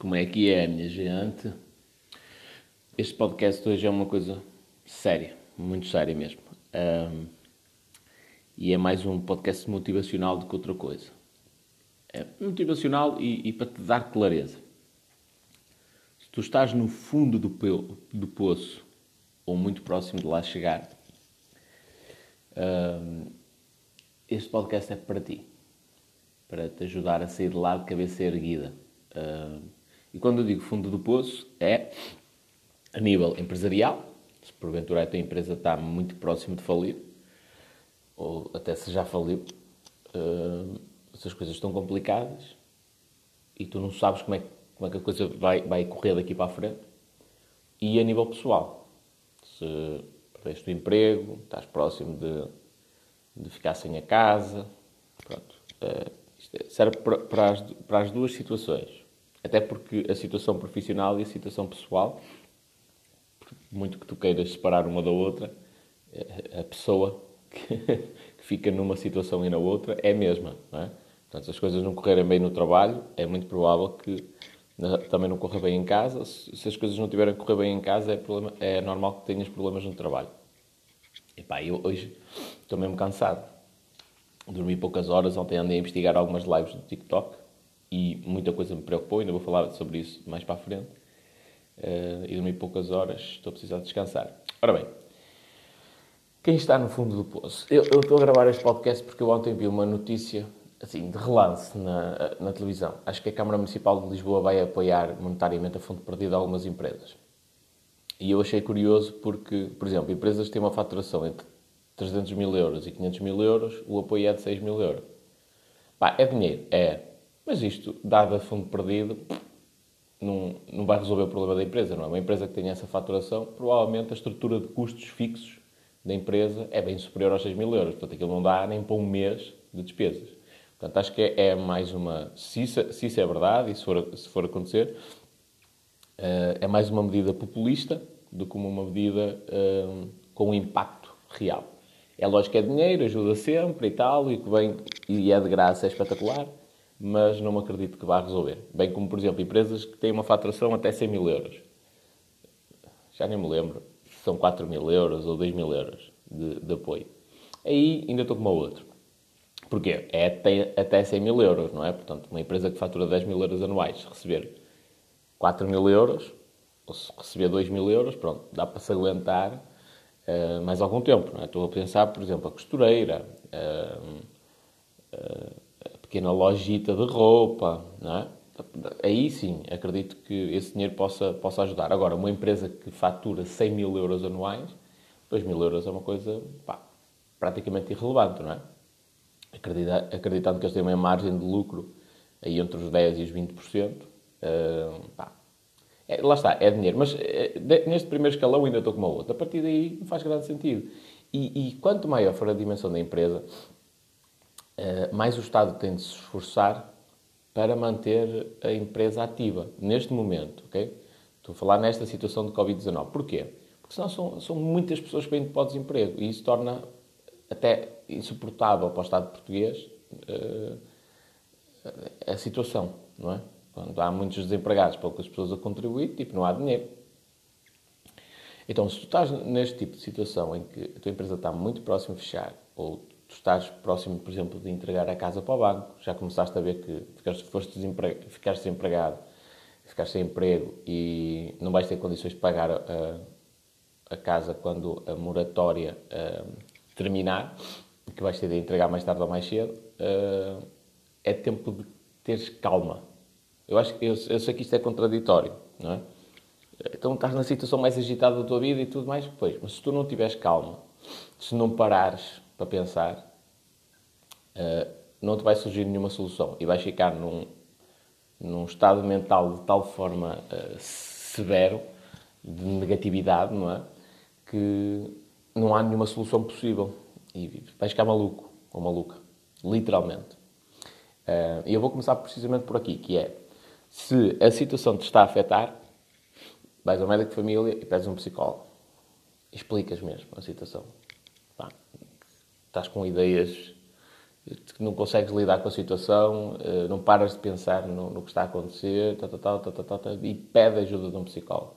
Como é que é, minha gente? Este podcast hoje é uma coisa séria, muito séria mesmo. Um, e é mais um podcast motivacional do que outra coisa. É motivacional e, e para te dar clareza. Se tu estás no fundo do, do poço, ou muito próximo de lá chegar, um, este podcast é para ti. Para te ajudar a sair de lá de cabeça erguida. Um, e quando eu digo fundo do poço, é a nível empresarial, se porventura a tua empresa está muito próximo de falir, ou até se já faliu, uh, se as coisas estão complicadas e tu não sabes como é, como é que a coisa vai, vai correr daqui para a frente. E a nível pessoal, se perdeste o emprego, estás próximo de, de ficar sem a casa, pronto. Uh, serve para, para, as, para as duas situações até porque a situação profissional e a situação pessoal, muito que tu queiras separar uma da outra, a pessoa que, fica numa situação e na outra é a mesma. Não é? Portanto, se as coisas não correrem bem no trabalho, é muito provável que também não corra bem em casa. Se as coisas não tiverem a correr bem em casa, é, problema, é normal que tenhas problemas no trabalho. E pá, eu hoje estou mesmo cansado. Dormi poucas horas, ontem andei a investigar algumas lives do TikTok e muita coisa me preocupou, ainda vou falar sobre isso mais para a frente. Uh, e dormi poucas horas, estou a precisar descansar. Ora bem, quem está no fundo do poço? Eu, eu, estou a gravar este podcast porque eu ontem vi uma notícia, assim, de relance na, na televisão. Acho que a Câmara Municipal de Lisboa vai apoiar monetariamente a fundo perdido algumas empresas. E eu achei curioso porque, por exemplo, empresas que têm uma faturação entre 300 mil euros e 500 mil euros, o apoio é de 6 mil euros. Pá, é dinheiro, é. Mas isto, dado a fundo perdido, não, não vai resolver o problema da empresa, não é? Uma empresa que tenha essa faturação, provavelmente a estrutura de custos fixos da empresa é bem superior aos 6 mil euros. Portanto, aquilo não dá nem para um mês de despesas. Portanto, acho que é, é mais uma... Se isso, se isso, é verdade e se for, se for acontecer, uh, é mais uma medida populista do que uma medida uh, com um impacto real. É lógico que é dinheiro, ajuda sempre e tal, e que vem e é de graça, é espetacular mas não acredito que vá resolver. Bem como, por exemplo, empresas que têm uma faturação até 100 mil euros. Já nem me lembro se são 4 mil euros ou 2 mil euros de, de apoio. Aí ainda estou com uma outra. Porquê? É até, até 100 mil euros, não é? Portanto, uma empresa que fatura 10 mil euros anuais, receber 4 mil euros, ou se receber 2 mil euros, pronto, dá para se aguentar uh, mais algum tempo, não é? Estou a pensar, por exemplo, a costureira, uh, pequena lojita de roupa, não é? Aí sim, acredito que esse dinheiro possa, possa ajudar. Agora, uma empresa que fatura 100 mil euros anuais, 2 mil euros é uma coisa pá, praticamente irrelevante, não é? Acredita, acreditando que eles têm uma margem de lucro aí entre os 10% e os 20%, uh, pá, é, lá está, é dinheiro. Mas é, de, neste primeiro escalão ainda estou com uma outra. A partir daí não faz grande sentido. E, e quanto maior for a dimensão da empresa, mais o Estado tem de se esforçar para manter a empresa ativa, neste momento, ok? Estou a falar nesta situação de Covid-19. Porquê? Porque senão são, são muitas pessoas que vêm para o desemprego e isso torna até insuportável para o Estado português uh, a situação, não é? Quando há muitos desempregados, poucas pessoas a contribuir, tipo, não há dinheiro. Então, se tu estás neste tipo de situação em que a tua empresa está muito próxima de fechar, ou tu estás próximo, por exemplo, de entregar a casa para o banco, já começaste a ver que ficaste, foste desempregado, ficaste desempregado, ficaste sem emprego e não vais ter condições de pagar a, a casa quando a moratória uh, terminar, que vais ter de entregar mais tarde ou mais cedo, uh, é tempo de teres calma. Eu acho eu, eu sei que isto é contraditório, não é? Então estás na situação mais agitada da tua vida e tudo mais, pois, mas se tu não tiveres calma, se não parares para pensar, uh, não te vai surgir nenhuma solução e vais ficar num, num estado mental de tal forma uh, severo, de negatividade, não é? Que não há nenhuma solução possível e vais ficar maluco ou maluca, literalmente. Uh, e eu vou começar precisamente por aqui, que é se a situação te está a afetar, vais ao médico de família e pedes um psicólogo. Explicas mesmo a situação estás com ideias não consegues lidar com a situação, eh, não paras de pensar no, no que está a acontecer, tal, tal, tal, tal, tal, e pede ajuda de um psicólogo.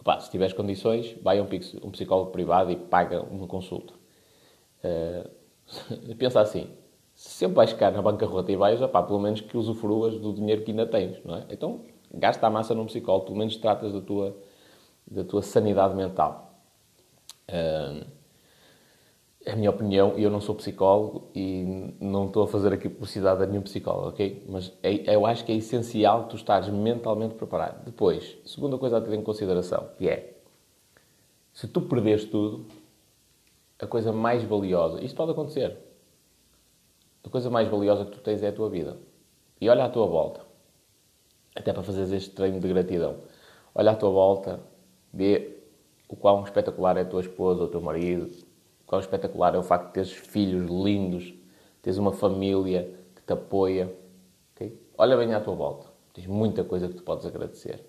Opa, se tiveres condições, vai a um, um psicólogo privado e paga uma consulta. Uh, pensa assim, se sempre vais ficar na bancarrota e vais, opá, pelo menos que usufruas do dinheiro que ainda tens, não é? Então, gasta a massa num psicólogo, pelo menos tratas da tua, da tua sanidade mental. Uh, é a minha opinião, e eu não sou psicólogo e não estou a fazer aqui publicidade a nenhum psicólogo, ok? Mas é, eu acho que é essencial tu estares mentalmente preparado. Depois, segunda coisa a ter em consideração, que é, se tu perderes tudo, a coisa mais valiosa, isto pode acontecer, a coisa mais valiosa que tu tens é a tua vida. E olha à tua volta, até para fazeres este treino de gratidão. Olha à tua volta, vê o quão espetacular é a tua esposa ou o teu marido, quão espetacular é o facto de teres filhos lindos, teres uma família que te apoia. Okay? Olha bem à tua volta. Tens muita coisa que tu podes agradecer.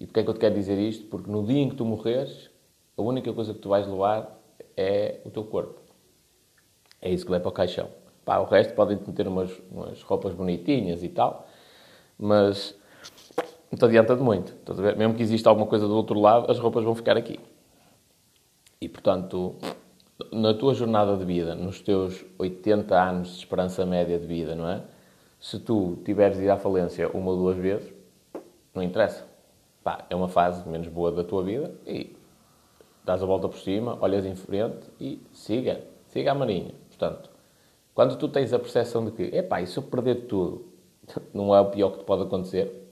E porquê é que eu te quero dizer isto? Porque no dia em que tu morreres, a única coisa que tu vais levar é o teu corpo. É isso que vai para o caixão. Pá, o resto podem ter umas, umas roupas bonitinhas e tal, mas não te adianta de muito. Mesmo que exista alguma coisa do outro lado, as roupas vão ficar aqui. E portanto, na tua jornada de vida, nos teus 80 anos de esperança média de vida, não é? Se tu tiveres ido à falência uma ou duas vezes, não interessa. Pá, é uma fase menos boa da tua vida e dás a volta por cima, olhas em frente e siga, siga a marinha. Portanto, quando tu tens a percepção de que, epá, e se eu perder tudo, não é o pior que te pode acontecer,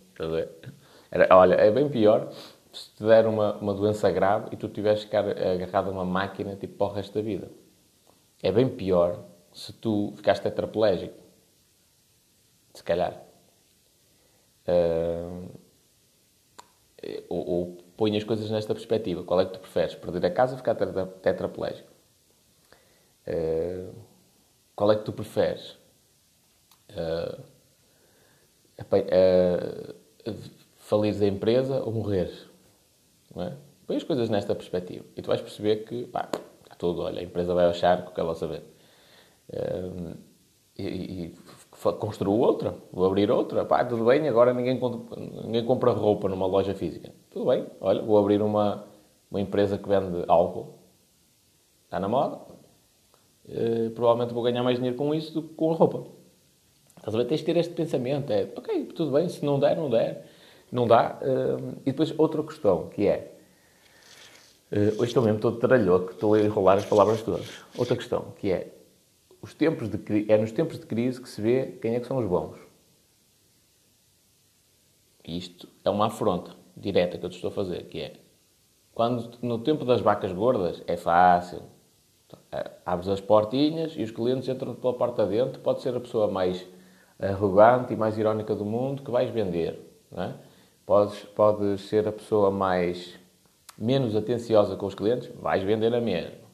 olha, é bem pior se te der uma, uma doença grave e tu tiveres que ficar agarrado a uma máquina tipo para o resto da vida. É bem pior se tu ficaste tetraplégico. Se calhar. Uh, ou, ou põe as coisas nesta perspectiva. Qual é que tu preferes? Perder a casa ou ficar tetraplégico? Uh, qual é que tu preferes? Uh, uh, a empresa ou morreres? Não é? Põe as coisas nesta perspectiva e tu vais perceber que, pá, tudo, olha, a empresa vai ao charco, quer lá saber. Um, e, e construo outra, vou abrir outra, pá, tudo bem, agora ninguém, ninguém compra roupa numa loja física. Tudo bem, olha, vou abrir uma, uma empresa que vende álcool, está na moda, uh, provavelmente vou ganhar mais dinheiro com isso do que com a roupa. Estás a ver? Tens de ter este pensamento, é, ok, tudo bem, se não der, não der. Não dá. Uh, e depois outra questão, que é... Uh, hoje estou mesmo todo tralhoco, estou a enrolar as palavras todas. Outra questão, que é... Os tempos de, é nos tempos de crise que se vê quem é que são os bons. Isto é uma afronta direta que eu te estou a fazer, que é... Quando no tempo das vacas gordas é fácil. Eh, abres as portinhas e os clientes entram pela porta dentro. Pode ser a pessoa mais arrogante e mais irónica do mundo que vais vender. Não é? Podes, podes ser a pessoa mais menos atenciosa com os clientes, vais vender a mesma.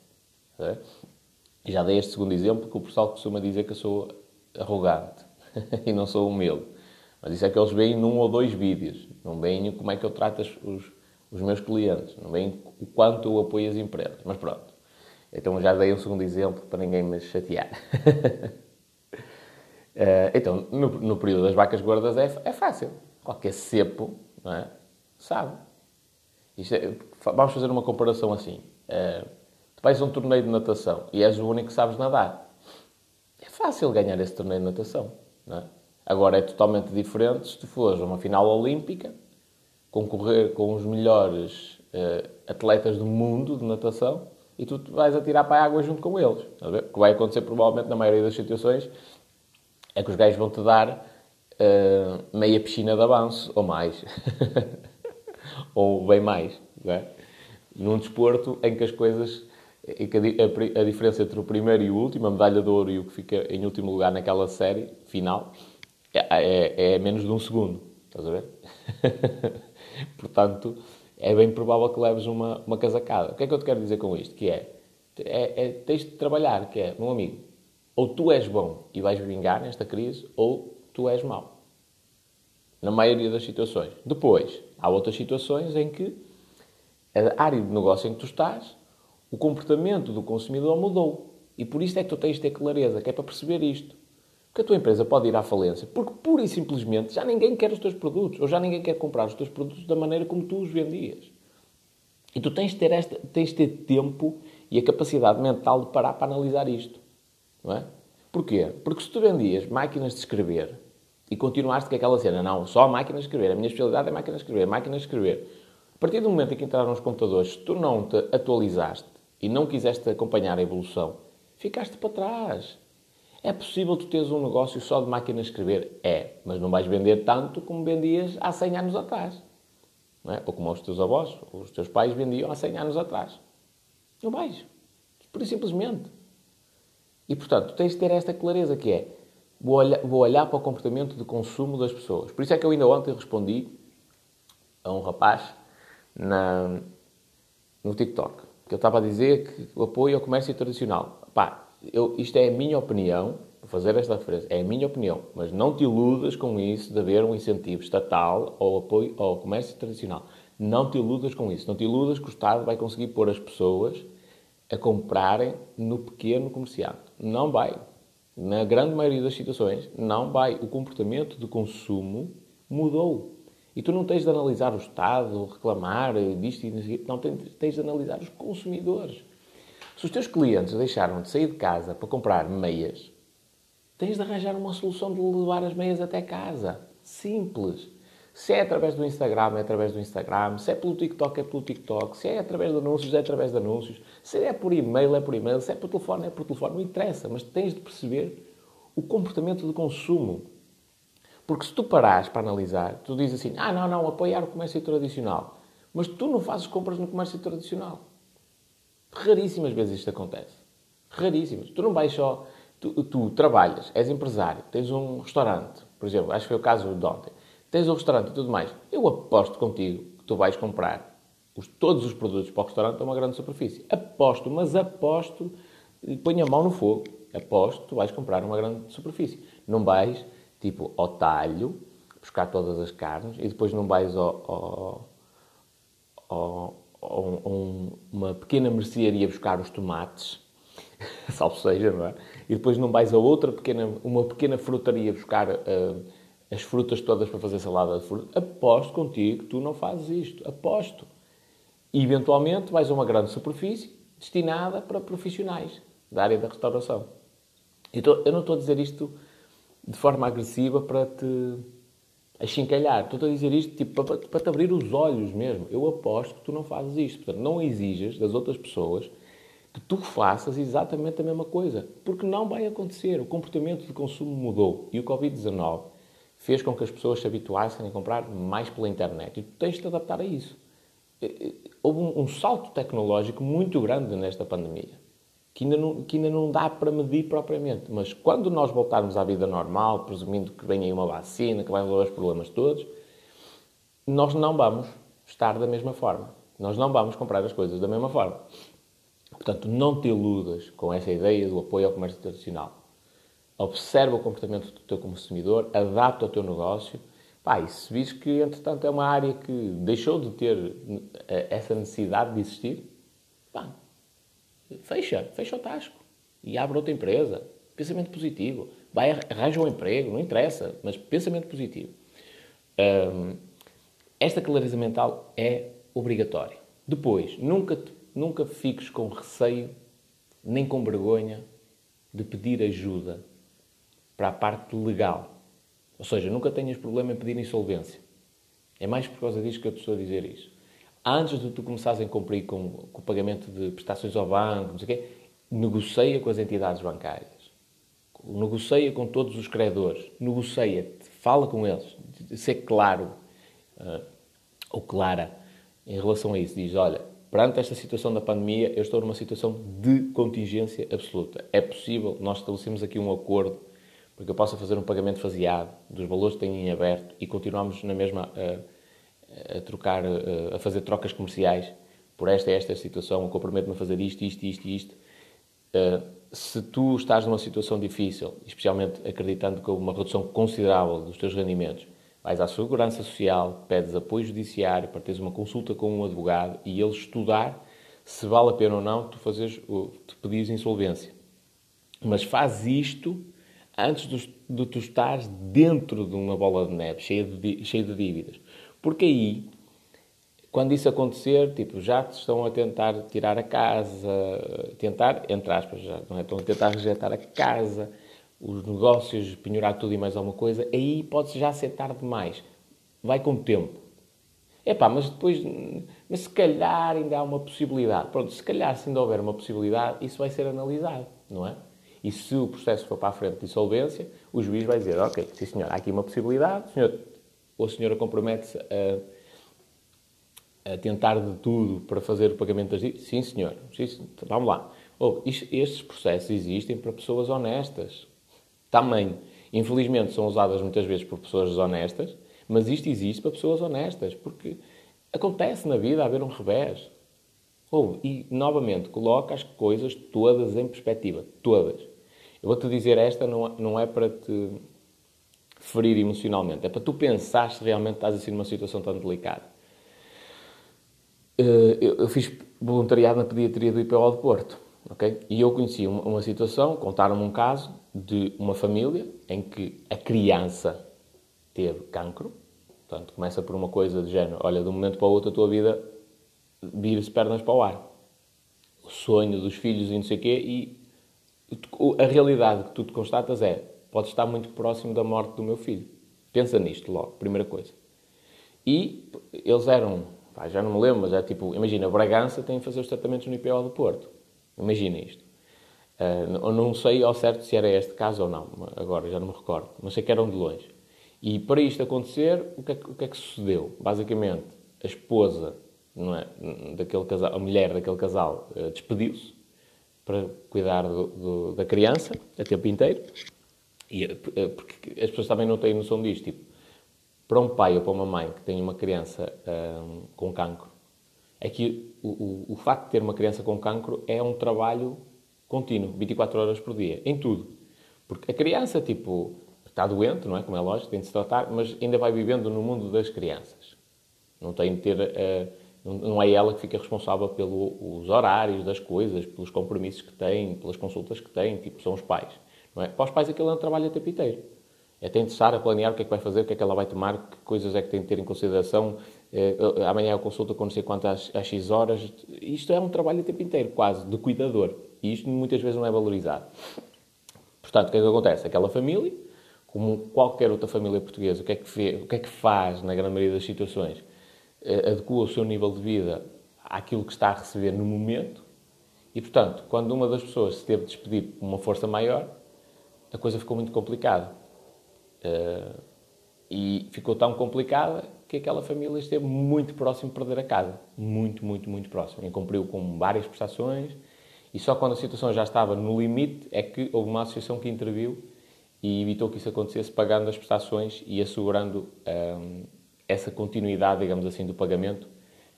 E já dei este segundo exemplo que o pessoal costuma dizer que eu sou arrogante e não sou humilde. Mas isso é que eles veem num ou dois vídeos. Não veem como é que eu trato os, os meus clientes. Não veem o quanto eu apoio as empresas. Mas pronto. Então já dei um segundo exemplo para ninguém me chatear. Eh, então, no, no, período das vacas gordas é, é fácil qualquer cepo, não é? Sabe. É, vamos fazer uma comparação assim. Uh, tu vais a um torneio de natação e és o único que sabes nadar. É fácil ganhar esse torneio de natação, não é? Agora é totalmente diferente se tu fores a uma final olímpica, concorrer com os melhores uh, atletas do mundo de natação e tu vais atirar para a água junto com eles. O que vai acontecer provavelmente na maioria das situações é que os gajos vão te dar uh, meia piscina de avanço, ou mais. ou bem mais. É? Num desporto em que as coisas. Em que a, a, a, diferença entre o primeiro e o último, a medalha de ouro e o que fica em último lugar naquela série final, é, é, é menos de um segundo. Estás a ver? Portanto, é bem provável que leves uma, uma casacada. O que é que eu te quero dizer com isto? Que é, é, é tens de trabalhar, que é, meu amigo, ou tu és bom e vais vingar nesta crise, ou tu és mau. Na maioria das situações. Depois, há outras situações em que a área de negócio em que tu estás, o comportamento do consumidor mudou. E por isso é que tu tens de ter clareza, que é para perceber isto. Porque a tua empresa pode ir à falência, porque pura e simplesmente já ninguém quer os teus produtos, ou já ninguém quer comprar os teus produtos da maneira como tu os vendias. E tu tens de ter, esta, tens de ter tempo e a capacidade mental de parar para analisar isto. Não é? Porquê? Porque se tu vendias máquinas de escrever e continuaste com aquela cena, não, só máquinas de escrever, a minha especialidade é máquinas de escrever, máquinas de escrever. A partir do momento em que entraram os computadores, tu não te atualizaste e não quiseste acompanhar a evolução, ficaste para trás. É possível tu teres um negócio só de máquinas de escrever? É, mas não vais vender tanto como vendias há 100 anos atrás. Não é? Ou como os teus avós, os teus pais vendiam há 100 anos atrás. Não vais. Por simplesmente. E, portanto, tens de ter esta clareza que é vou olhar, vou olhar para o comportamento de consumo das pessoas. Por isso é que eu ainda ontem respondi a um rapaz na, no TikTok, que eu estava a dizer que o apoio ao comércio tradicional. Pá, eu, isto é a minha opinião, fazer esta referência, é a minha opinião, mas não te iludas com isso de haver um incentivo estatal ao apoio ao comércio tradicional. Não te iludas com isso. Não te iludas que o Estado vai conseguir pôr as pessoas a comprarem no pequeno comerciante. Não vai. Na grande maioria das situações, não vai. O comportamento de consumo mudou. E tu não tens de analisar o Estado, reclamar disto e disto. Não, tens de analisar os consumidores. Se os teus clientes deixaram de sair de casa para comprar meias, tens de arranjar uma solução de levar as meias até casa. Simples. Se é através do Instagram, é através do Instagram. Se é pelo TikTok, é pelo TikTok. Se é através de anúncios, é através de anúncios. Se é por e-mail, é por e-mail. Se é por telefone, é por telefone. Não interessa, mas tens de perceber o comportamento de consumo. Porque se tu parares para analisar, tu dizes assim, ah, não, não, apoiar o comércio tradicional. Mas tu não fazes compras no comércio tradicional. Raríssimas vezes isto acontece. Raríssimas. Tu não vais só... Tu, tu trabalhas, és empresário, tens um restaurante, por exemplo, acho que foi o caso de ontem tens o restaurante e tudo mais. Eu aposto contigo que tu vais comprar os, todos os produtos para o restaurante a uma grande superfície. Aposto, mas aposto, põe a mão no fogo. Aposto, tu vais comprar uma grande superfície. Não vais, tipo, ao talho, buscar todas as carnes e depois não vais ao, ao, ao, a uma pequena mercearia buscar os tomates, salvo seja, não é? E depois não vais a outra pequena, uma pequena frutaria buscar... Uh, as frutas todas para fazer salada de fruta. Aposto contigo que tu não fazes isto. Aposto. E, eventualmente, vais a uma grande superfície destinada para profissionais da área da restauração. Então, eu não estou a dizer isto de forma agressiva para te achincalhar. Estou a dizer isto tipo, para, para te abrir os olhos mesmo. Eu aposto que tu não fazes isto. Portanto, não exijas das outras pessoas que tu faças exatamente a mesma coisa. Porque não vai acontecer. O comportamento de consumo mudou. E o Covid-19 fez com que as pessoas se habituassem a comprar mais pela internet. E tu tens de te adaptar a isso. Houve um, um salto tecnológico muito grande nesta pandemia, que ainda, não, que ainda não dá para medir propriamente. Mas quando nós voltarmos à vida normal, presumindo que venha aí uma vacina, que vai resolver os problemas todos, nós não vamos estar da mesma forma. Nós não vamos comprar as coisas da mesma forma. Portanto, não te iludas com essa ideia do apoio ao comércio tradicional observa o comportamento do teu consumidor, adapta o teu negócio. Pá, e se vis que, entretanto, é uma área que deixou de ter eh, essa necessidade de existir, pá, fecha, fecha o tasco e abre outra empresa. Pensamento positivo. Vai, arranja um emprego, não interessa, mas pensamento positivo. Esta clareza mental é obrigatória. Depois, nunca, nunca fiques com receio nem com vergonha de pedir ajuda para a parte legal. Ou seja, nunca tenhas problema em pedir insolvência. É mais por causa disso que eu te estou a dizer isso. Antes de tu começares a cumprir com, com o pagamento de prestações ao banco, não sei o quê, negocia com as entidades bancárias. Negocia com todos os credores. Negocia, fala com eles. Ser claro uh, ou clara em relação a isso. Diz, olha, perante esta situação da pandemia, eu estou numa situação de contingência absoluta. É possível, nós estabelecemos aqui um acordo porque eu possa fazer um pagamento faseado dos valores que tenho em aberto e continuamos na mesma a, a trocar, a, a fazer trocas comerciais por esta e esta situação, eu comprometo-me a fazer isto, isto, isto e isto. Se tu estás numa situação difícil, especialmente acreditando que uma redução considerável dos teus rendimentos, vais à Segurança Social, pedes apoio judiciário para teres uma consulta com um advogado e ele estudar se vale a pena ou não tu, fazeres, tu pedires insolvência. Mas faz isto antes de, de tu estares dentro de uma bola de neve cheia de, cheia de dívidas. Porque aí, quando isso acontecer, tipo, já te estão a tentar tirar a casa, tentar, entre aspas, já não é? Estão a tentar rejeitar a casa, os negócios, penhorar tudo e mais alguma coisa, aí pode já ser tarde demais. Vai com o tempo. É pá, mas depois, mas se calhar ainda há uma possibilidade. Pronto, se calhar se ainda houver uma possibilidade, isso vai ser analisado, não é? E se o processo for para a frente de insolvência, o juiz vai dizer, ok, sim senhor, há aqui uma possibilidade, o senhor, ou a senhora compromete-se a, a, tentar de tudo para fazer o pagamento das dívidas? Sim senhor, sim, vamos lá. Oh, isto, estes processos existem para pessoas honestas. Também, infelizmente, são usadas muitas vezes por pessoas desonestas, mas isto existe para pessoas honestas, porque acontece na vida haver um revés. Oh, e, novamente, coloca as coisas todas em perspectiva. Todas. Eu vou-te dizer esta, não, não é para te ferir emocionalmente, é para tu pensar se realmente estás assim numa situação tão delicada. Eh, eu fiz voluntariado na pediatria do IPO de Porto, ok? E eu conheci uma situação, contaram-me um caso de uma família em que a criança teve cancro, portanto, começa por uma coisa de género, olha, de um momento para o outro a tua vida vira-se pernas para o ar. O sonho dos filhos e não sei o quê, e a realidade que tu te constatas é: pode estar muito próximo da morte do meu filho. Pensa nisto logo, primeira coisa. E eles eram, pá, já não me lembro, mas é tipo, imagina, Bragança tem que fazer os tratamentos no IPO do Porto. Imagina isto. Uh, não sei ao certo se era este caso ou não, agora já não me recordo, mas sei que eram de longe. E para isto acontecer, o que é, o que, é que sucedeu? Basicamente, a esposa não é, daquele casal, a mulher daquele casal uh, despediu-se para cuidar do, do, da criança a tempo inteiro. E, eh, porque as pessoas também não têm noção disto. Tipo, para um pai ou para uma mãe que tem uma criança um, com cancro, é que o, o, o, facto de ter uma criança com cancro é um trabalho contínuo, 24 horas por dia, em tudo. Porque a criança, tipo, está doente, não é? Como é lógico, tem de se tratar, mas ainda vai vivendo no mundo das crianças. Não tem de ter. Uh, não é ela que fica responsável pelos horários das coisas, pelos compromissos que tem, pelas consultas que tem, tipo, são os pais. Não é? Para os pais aquilo é um trabalho a tempo inteiro. É estar a planear o que é que vai fazer, o que é que ela vai tomar, que coisas é que tem de ter em consideração. É, amanhã a consulta com não sei quantas às X horas. Isto é um trabalho a tempo inteiro, quase, de cuidador. E isto muitas vezes não é valorizado. Portanto, o que é que acontece? Aquela família, como qualquer outra família portuguesa, o que é que, o que, é que faz na grande maioria das situações? Eh, adequa o seu nível de vida àquilo que está a receber no momento e, portanto, quando uma das pessoas se teve de despedir com uma força maior, a coisa ficou muito complicada. Uh, e ficou tão complicada que aquela família esteve muito próximo de perder a casa. Muito, muito, muito próximo. Cumpriu com várias prestações e só quando a situação já estava no limite é que houve uma associação que interviu e evitou que isso acontecesse, pagando as prestações e assegurando um, eh, essa continuidade, digamos assim, do pagamento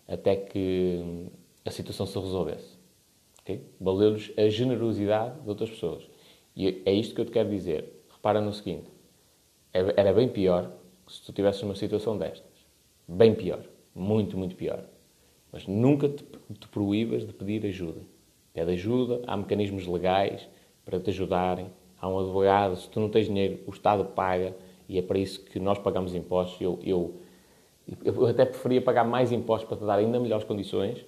até que a situação se resolvesse. Okay? Valeu-lhes a generosidade de outras pessoas. E é isto que eu te quero dizer. Repara no seguinte: era bem pior se tu tivesses uma situação destas. Bem pior. Muito, muito pior. Mas nunca te, te proíbas de pedir ajuda. Pede ajuda, há mecanismos legais para te ajudarem. Há um advogado, se tu não tens dinheiro, o Estado paga e é para isso que nós pagamos impostos. Eu, eu eu até preferia pagar mais impostos para te dar ainda melhores condições.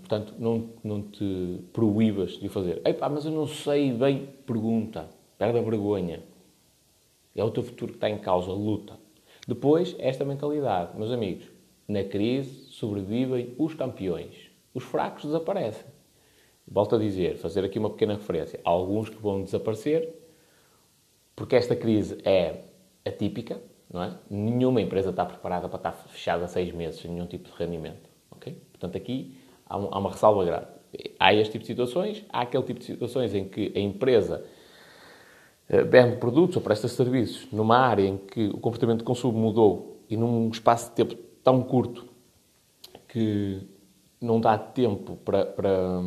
portanto, não, não te proíbas de o fazer. Epá, mas eu não sei bem. Pergunta. Perde a vergonha. É o teu futuro que está em causa. Luta. Depois, esta mentalidade. Meus amigos, na crise sobrevivem os campeões. Os fracos desaparecem. Volto a dizer, fazer aqui uma pequena referência. Há alguns que vão desaparecer porque esta crise é atípica, não é? Nenhuma empresa está preparada para estar fechada seis meses sem nenhum tipo de rendimento. Okay? Portanto, aqui há, um, há uma ressalva grave. Há este tipo de situações, há aquele tipo de situações em que a empresa eh, vende produtos ou presta serviços numa área em que o comportamento de consumo mudou e num espaço de tempo tão curto que não dá tempo para, para,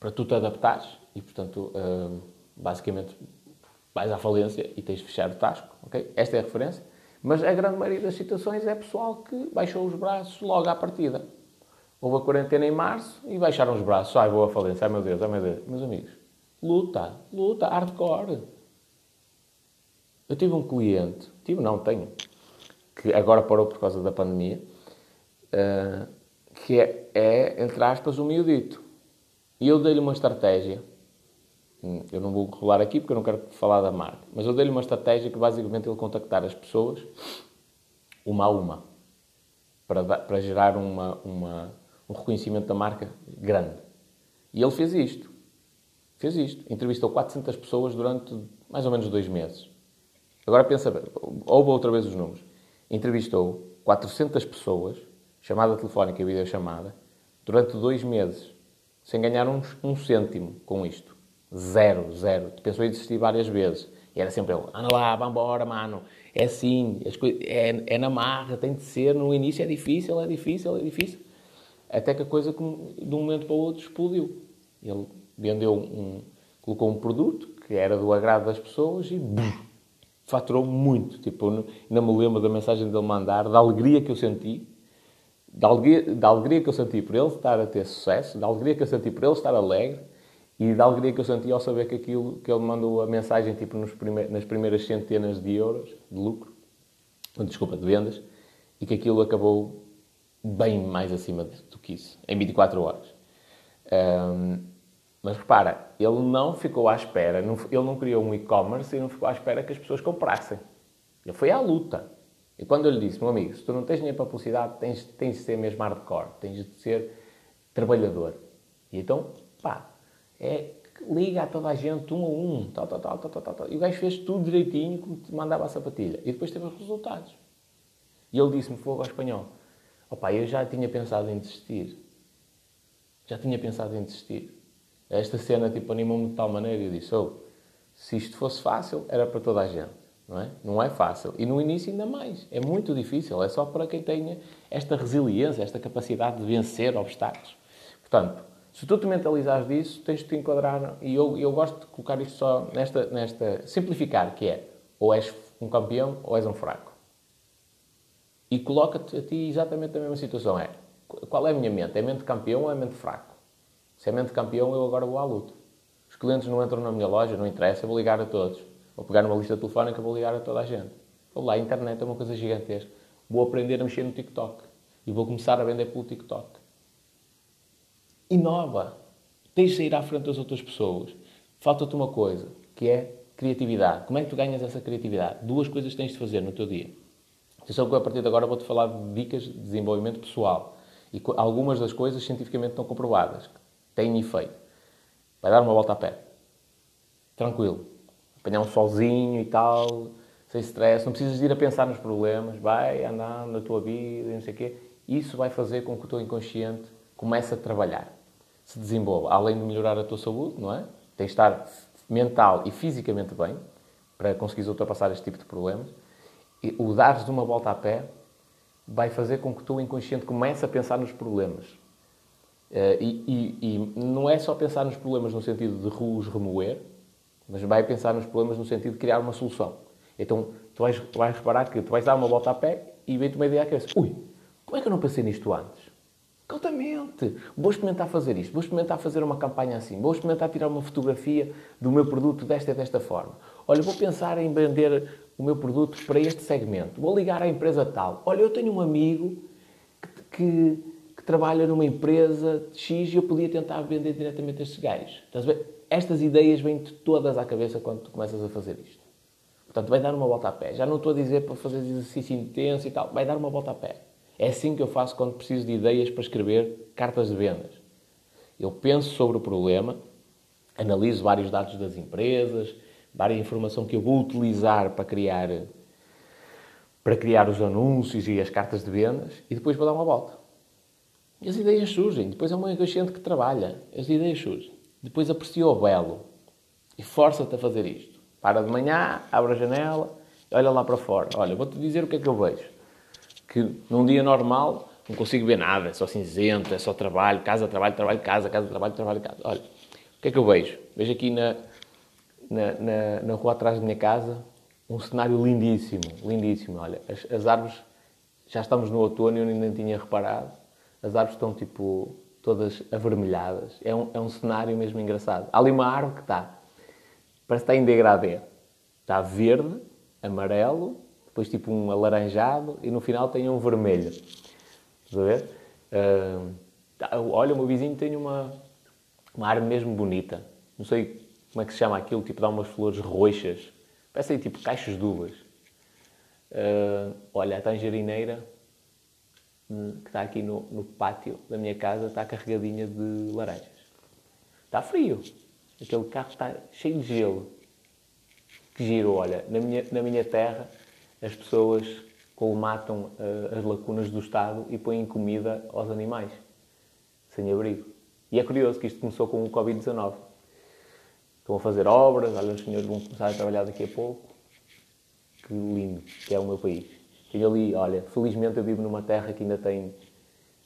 para tu te adaptares e, portanto, eh, basicamente vais à falência e tens de fechar o tasco. Okay? Esta é a referência. Mas a grande maioria das situações é pessoal que baixou os braços logo à partida. Houve a quarentena em março e baixaram os braços. Ai, vou à falência. Ai, meu Deus, ai, meu Deus. Meus amigos, luta, luta, hardcore. Eu tive um cliente, tive, não, tenho, que agora parou por causa da pandemia, uh, que é, é, entre aspas, o miudito. E eu dei-lhe uma estratégia. Hum, eu não vou rolar aqui porque eu não quero falar da marca. Mas eu dei-lhe uma estratégia que basicamente ele contactar as pessoas uma a uma. Para, para gerar uma, uma, um reconhecimento da marca grande. E ele fez isto. Fez isto. Entrevistou 400 pessoas durante mais ou menos dois meses. Agora pensa, ouve outra vez os números. Entrevistou 400 pessoas, chamada telefónica e videochamada, durante dois meses, sem ganhar um, um cêntimo com isto. Zero, zero. Pensou em desistir várias vezes. E era sempre ele, anda lá, vamos embora, mano. É assim, é, é na marra, tem de ser. No início é difícil, é difícil, é difícil. Até que a coisa, de um momento para o outro, explodiu. Ele vendeu um, colocou um produto que era do agrado das pessoas e bum, faturou muito. Tipo, ainda me lembro da mensagem dele mandar, da alegria que eu senti, da alegria, da alegria que eu senti por ele estar a ter sucesso, da alegria que eu senti por ele estar alegre e da alegria que eu senti ao saber que aquilo que ele mandou a mensagem tipo nos nas primeiras centenas de euros de lucro, desculpa, de vendas, e que aquilo acabou bem mais acima do que isso, em 24 horas. Um, mas repara, ele não ficou à espera, ele não criou um e-commerce e não ficou à espera que as pessoas comprassem. Ele foi à luta. E quando eu lhe disse, meu amigo, se tu não tens dinheiro para publicidade, tens, tens de ser mesmo hardcore, tens de ser trabalhador. E então, pá, é liga a toda a gente, um a um, tal, tal, tal, tal, tal, tal. E o gajo fez tudo direitinho como te mandava a sapatilha. E depois teve os resultados. E ele disse-me, fogo ao espanhol, opá, eu já tinha pensado em desistir. Já tinha pensado em desistir. Esta cena tipo, animou-me de tal maneira eu disse: oh, se isto fosse fácil, era para toda a gente. Não é? não é fácil. E no início, ainda mais. É muito difícil. É só para quem tenha esta resiliência, esta capacidade de vencer obstáculos. Portanto, se tu te mentalizares disso, tens de te enquadrar. E eu, eu gosto de colocar isto só nesta, nesta. simplificar, que é ou és um campeão ou és um fraco. E coloca-te a ti exatamente a mesma situação. É qual é a minha mente? É mente campeão ou é mente fraco? Se é mente campeão, eu agora vou à luta. Os clientes não entram na minha loja, não interessa, eu vou ligar a todos. Vou pegar numa lista telefónica, vou ligar a toda a gente. Vou lá, a internet é uma coisa gigantesca. Vou aprender a mexer no TikTok. E vou começar a vender pelo TikTok. Inova. Tens de sair à frente das outras pessoas. Falta-te uma coisa, que é criatividade. Como é que tu ganhas essa criatividade? Duas coisas tens de fazer no teu dia. Atenção que a partir de agora vou-te falar de dicas de desenvolvimento pessoal. E algumas das coisas cientificamente estão comprovadas tem efeito. Vai dar uma volta a pé. Tranquilo. Apanhar um solzinho e tal, sem stress. Não precisas de ir a pensar nos problemas. Vai andando na tua vida e não sei o quê. Isso vai fazer com que o teu inconsciente comece a trabalhar. Se desenvolva. Além de melhorar a tua saúde, não é? Tens de estar mental e fisicamente bem para conseguires ultrapassar este tipo de problemas. E o dares uma volta a pé vai fazer com que o teu inconsciente comece a pensar nos problemas. Uh, e, e, e, não é só pensar nos problemas no sentido de os remover, mas vai pensar nos problemas no sentido de criar uma solução. Então, tu vais, tu vais reparar que tu vais dar uma volta a pé e vem-te uma ideia à cabeça. Ui, como é que eu não pensei nisto antes? Altamente! Vou experimentar fazer isto, vou experimentar fazer uma campanha assim, vou experimentar tirar uma fotografia do meu produto desta e desta forma. Olha, vou pensar em vender o meu produto para este segmento. Vou ligar à empresa tal. Olha, eu tenho um amigo que, que trabalha numa empresa X e eu podia tentar vender diretamente a estes gajos. Estas ideias vêm-te todas à cabeça quando tu começas a fazer isto. Portanto, vai dar uma volta a pé. Já não estou a dizer para fazer exercício intenso e tal. Vai dar uma volta a pé. É assim que eu faço quando preciso de ideias para escrever cartas de vendas. Eu penso sobre o problema, analiso vários dados das empresas, várias informação que eu vou utilizar para criar para criar os anúncios e as cartas de vendas e depois vou dar uma volta. E as ideias surgem. Depois é uma inconsciente que trabalha. As ideias surgem. Depois aprecia o belo e força-te a fazer isto. Para de manhã, abre a janela, olha lá para fora. Olha, vou-te dizer o que é que eu vejo. Que num dia normal não consigo ver nada, é só cinzento, é só trabalho, casa, trabalho, trabalho, casa, casa, trabalho, trabalho, casa. Olha, o que é que eu vejo? Vejo aqui na, na, na, na rua atrás da minha casa um cenário lindíssimo, lindíssimo. Olha, as, as árvores, já estamos no outono e eu ainda tinha reparado as árvores estão tipo todas avermelhadas. É um, é um cenário mesmo engraçado. Há ali uma árvore que está, parece que está em degradê. Está verde, amarelo, depois tipo um alaranjado e no final tem um vermelho. Estás a ver? Uh, olha, o meu vizinho tem uma, uma árvore mesmo bonita. Não sei como é que se chama aquilo, tipo dá umas flores roxas. Parece aí tipo caixas de uvas. Uh, olha, a tangerineira hum, que está aqui no, no pátio da minha casa está carregadinha de laranjas. Está frio. Aquele carro está cheio de gelo. Que giro, olha. Na minha, na minha terra, as pessoas colmatam uh, as lacunas do Estado e põem comida aos animais, sem abrigo. E é curioso que isto começou com o Covid-19. Estão a fazer obras, olha, os senhores vão começar a trabalhar daqui a pouco. Que lindo que é o meu país. Tenho ali, olha, felizmente eu vivo numa terra que ainda tem,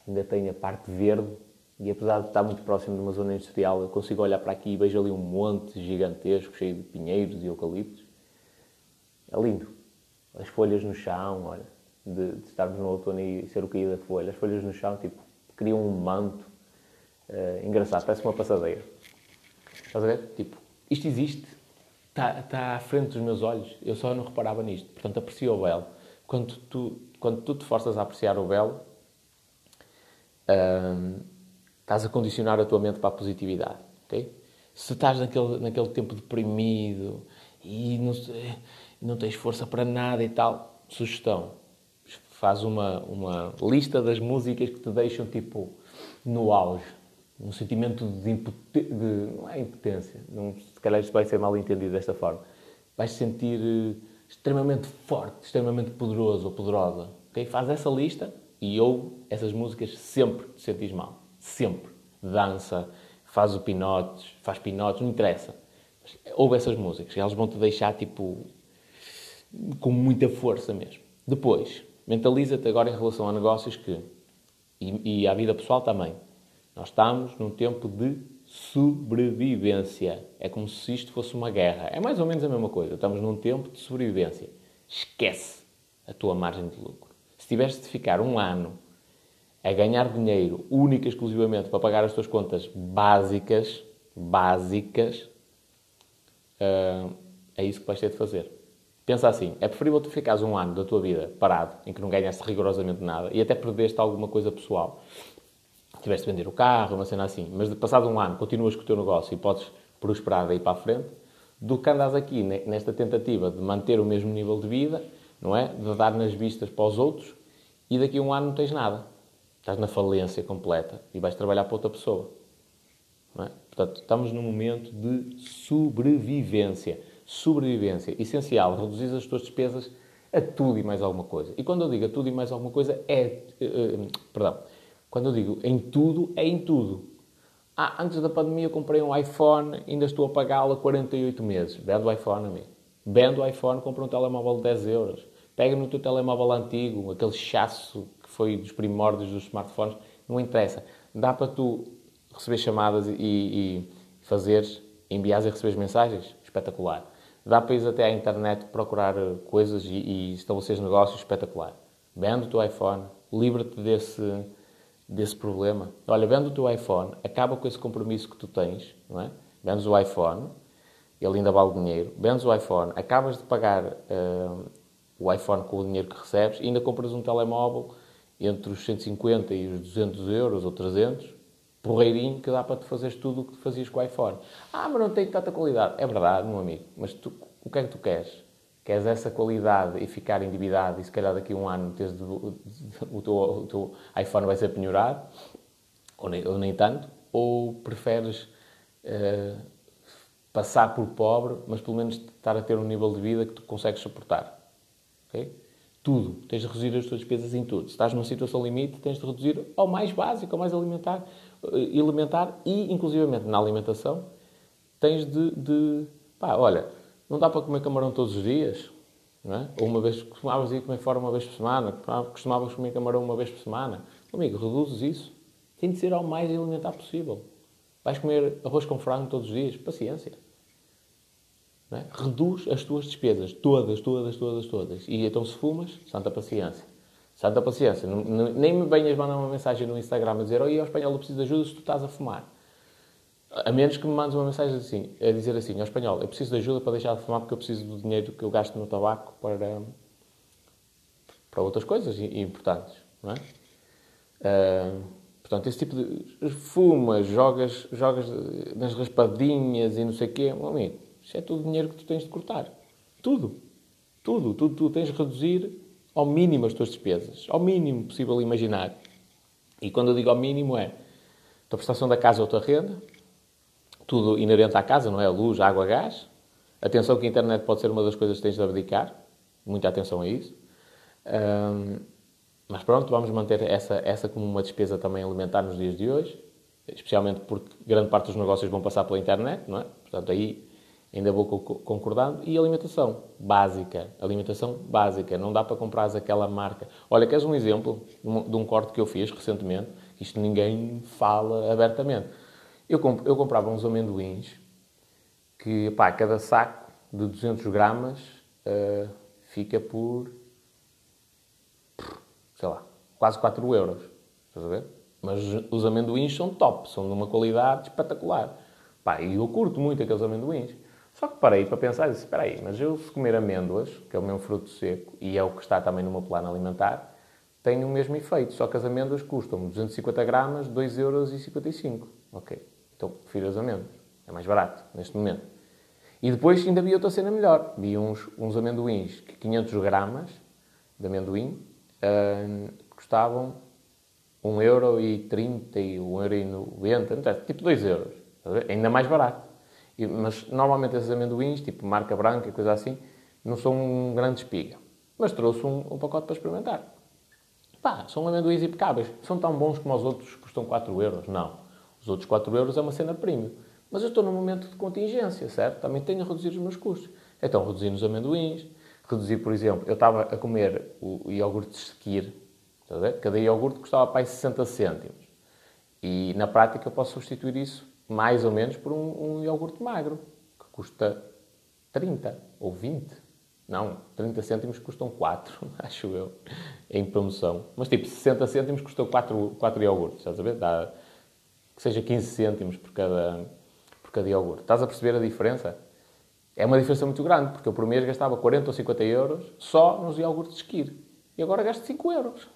ainda tem a parte verde e apesar de estar muito próximo de uma zona industrial, eu consigo olhar para aqui e vejo ali um monte gigantesco, cheio de pinheiros e eucaliptos. É lindo. As folhas no chão, olha, de, de estarmos no outono e ser o cair da folha. As folhas no chão, tipo, criam um manto. Uh, engraçado, parece uma passadeira. Estás a ver? Tipo, isto existe, está, está à frente dos meus olhos, eu só não reparava nisto. Portanto, aprecio o belo. Quando tu, quando tu te forças a apreciar o belo, hum, estás a condicionar a tua mente para a positividade. Okay? Se estás naquele, naquele tempo deprimido e não, não tens força para nada e tal, sugestão, faz uma, uma lista das músicas que te deixam tipo no auge um sentimento de, impotência, não é impotência, não, se calhar isto vai ser mal entendido desta forma, vais sentir uh, extremamente forte, extremamente poderoso ou poderosa. Okay? Faz essa lista e ouve essas músicas sempre te sentires mal. Sempre. Dança, faz o pinotes, faz pinotes, não interessa. ouve essas músicas, elas vão te deixar tipo com muita força mesmo. Depois, mentaliza-te agora em relação a negócios que, e, e à vida pessoal também, nós estamos num tempo de sobrevivência. É como se isto fosse uma guerra. É mais ou menos a mesma coisa. Estamos num tempo de sobrevivência. Esquece a tua margem de lucro. Se tiveres de ficar um ano a ganhar dinheiro única e exclusivamente para pagar as tuas contas básicas, básicas, uh, é isso que vais ter de fazer. Pensa assim, é preferível tu ficares um ano da tua vida parado, em que não ganhaste rigorosamente nada, e até perdeste alguma coisa pessoal, tiveste de vender o carro, uma cena assim, mas de passado um ano continuas com o teu negócio e podes prosperar daí para a frente, do que andas aqui nesta tentativa de manter o mesmo nível de vida, não é? De dar nas vistas para os outros e daqui a um ano não tens nada. Estás na falência completa e vais trabalhar para outra pessoa. É? Portanto, estamos num momento de sobrevivência. Sobrevivência. Essencial. Reduzir as tuas despesas a tudo e mais alguma coisa. E quando eu digo a tudo e mais alguma coisa, é. Uh, perdão. Quando eu digo em tudo, é em tudo. Ah, antes da pandemia comprei um iPhone, ainda estou a pagá-lo a 48 meses. Vende o iPhone, amigo. Vende o iPhone, compra um telemóvel de 10 euros. Pega no teu telemóvel antigo, aquele chasso que foi dos primórdios dos smartphones, não interessa. Dá para tu receber chamadas e, e fazeres, enviares e receberes mensagens? Espetacular. Dá para ir até à internet procurar coisas e, e estabelecer negócios? Espetacular. Vende o teu iPhone, livra-te desse desse problema. Olha, vendo o teu iPhone, acaba com esse compromisso que tu tens, não é? Vendes o iPhone, ele ainda vale dinheiro. Vendes o iPhone, acabas de pagar uh, o iPhone com o dinheiro que recebes ainda compras um telemóvel entre os 150 e os 200 euros ou 300, porreirinho, que dá para te fazeres tudo o que fazias com o iPhone. Ah, mas não tem tanta qualidade. É verdade, meu amigo, mas tu, o que é que tu queres? queres essa qualidade e ficar endividado e se calhar daqui a um ano tens de, o, teu, o, teu, iPhone vai ser penhorado, ou nem, ou nem tanto, ou preferes uh, passar por pobre, mas pelo menos estar a ter um nível de vida que tu consegues suportar. Okay? Tudo. Tens de reduzir as tuas despesas em tudo. Se estás numa situação limite, tens de reduzir ao mais básico, ao mais alimentar, elementar e, inclusivamente, na alimentação, tens de, de pá, olha, não dá para comer camarão todos os dias, não é? Ou uma vez, costumavas ir comer fora uma vez por semana, costumavas comer camarão uma vez por semana. Amigo, reduzes isso. Tem de ser ao mais alimentar possível. Vais comer arroz com frango todos os dias? Paciência. É? Reduz as tuas despesas. Todas, todas, todas, todas. E então se fumas, santa paciência. Santa paciência. Não, não, nem me venhas mandar uma mensagem no Instagram a dizer Oi, ao espanhol, eu preciso de ajuda se tu estás a fumar. A menos que me mandes uma mensagem assim, a dizer assim, ao espanhol, eu preciso de ajuda para deixar de fumar porque eu preciso do dinheiro que eu gasto no tabaco para, para outras coisas importantes, não é? Uh, portanto, esse tipo de... Fumas, jogas, jogas nas raspadinhas e não sei o quê. Meu amigo, isso é tudo dinheiro que tu tens de cortar. Tudo. Tudo. Tudo. Tu tens de reduzir ao mínimo as tuas despesas. Ao mínimo possível imaginar. E quando eu digo ao mínimo é a prestação da casa ou a tua renda, tudo inerente à casa, não é? Luz, água, gás. Atenção que a internet pode ser uma das coisas que tens de abdicar. Muita atenção a isso. Um, mas pronto, vamos manter essa, essa como uma despesa também alimentar nos dias de hoje. Especialmente porque grande parte dos negócios vão passar pela internet, não é? Portanto, aí ainda vou concordando. E alimentação básica. Alimentação básica. Não dá para comprar aquela marca. Olha, queres um exemplo de um corte que eu fiz recentemente? Isto ninguém fala abertamente. Eu, comp eu comprava uns amendoins que, pá, cada saco de 200 gramas uh, fica por, sei lá, quase 4 euros. Estás a ver? Mas os amendoins são top, são de uma qualidade espetacular. Pá, e eu curto muito aqueles amendoins. Só que parei para pensar e disse, espera aí, mas eu se comer amêndoas, que é o meu fruto seco, e é o que está também no meu plano alimentar, tem o mesmo efeito. Só que as amêndoas custam 250 gramas, 2,55 euros. Ok. Então prefiro as amêndoas. É mais barato, neste momento. E depois ainda vi outra cena melhor. Vi uns, uns amendoins, 500 gramas de amendoim, uh, custavam 1,30€ e 1,90€, tipo 2€. euros. Ainda mais barato. E, mas normalmente esses amendoins, tipo marca branca e coisa assim, não são um grande espiga. Mas trouxe um, um pacote para experimentar. Pá, são amendoins impecáveis. São tão bons como os outros que custam 4 euros? Não. Os outros 4 euros é uma cena premium. Mas eu estou num momento de contingência, certo? Também tenho a reduzir os meus custos. Então, reduzir os amendoins, reduzir, por exemplo, eu estava a comer o iogurte Sekir, cada iogurte custava para 60 cêntimos. E, na prática, eu posso substituir isso, mais ou menos, por um, um iogurte magro, que custa 30 ou 20. Não, 30 cêntimos custam 4, acho eu, em promoção. Mas, tipo, 60 cêntimos custou 4, 4 iogurtes, estás a ver? Dá que seja 15 cêntimos por cada, por cada iogurte. Estás a perceber a diferença? É uma diferença muito grande, porque eu por mês gastava 40 ou 50 euros só nos iogurtes de esquir. E agora gasto 5 euros.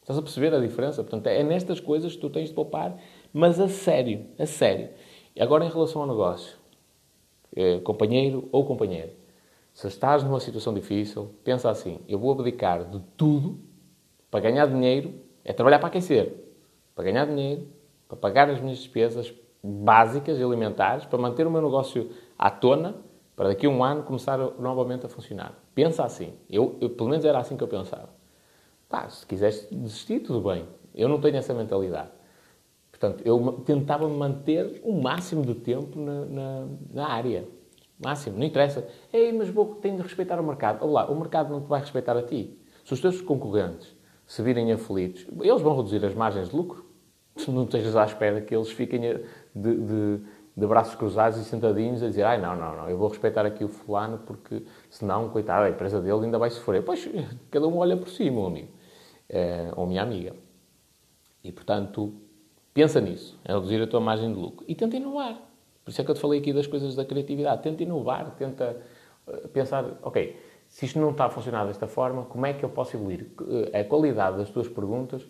Estás a perceber a diferença? Portanto, é nestas coisas que tu tens de poupar, mas a sério, a sério. E agora em relação ao negócio, eh, companheiro ou companheira, se estás numa situação difícil, pensa assim, eu vou abdicar de tudo para ganhar dinheiro, é trabalhar para aquecer, para ganhar dinheiro, para pagar as minhas despesas básicas e alimentares, para manter o meu negócio à tona, para daqui a um ano começar novamente a funcionar. Pensa assim. Eu, eu pelo menos era assim que eu pensava. Pá, se quiseres desistir, tudo bem. Eu não tenho essa mentalidade. Portanto, eu tentava manter o máximo de tempo na, na, na área. Máximo, não interessa. Ei, mas vou, tenho de respeitar o mercado. Olá, o mercado não te vai respeitar a ti. Se os teus concorrentes se virem aflitos, eles vão reduzir as margens de lucro não estejas à espera que eles fiquem de, de, de, braços cruzados e sentadinhos a dizer ai, não, não, não, eu vou respeitar aqui o fulano porque senão, coitado, a empresa dele ainda vai sofrer. Pois, cada um olha por si, meu amigo. É, ou minha amiga. E, portanto, pensa nisso, é reduzir a tua margem de lucro. E tenta inovar. Por isso é que eu te falei aqui das coisas da criatividade. Tenta inovar, tenta eh, pensar, ok, se isto não está a funcionar desta forma, como é que eu posso evoluir? Eh, a qualidade das tuas perguntas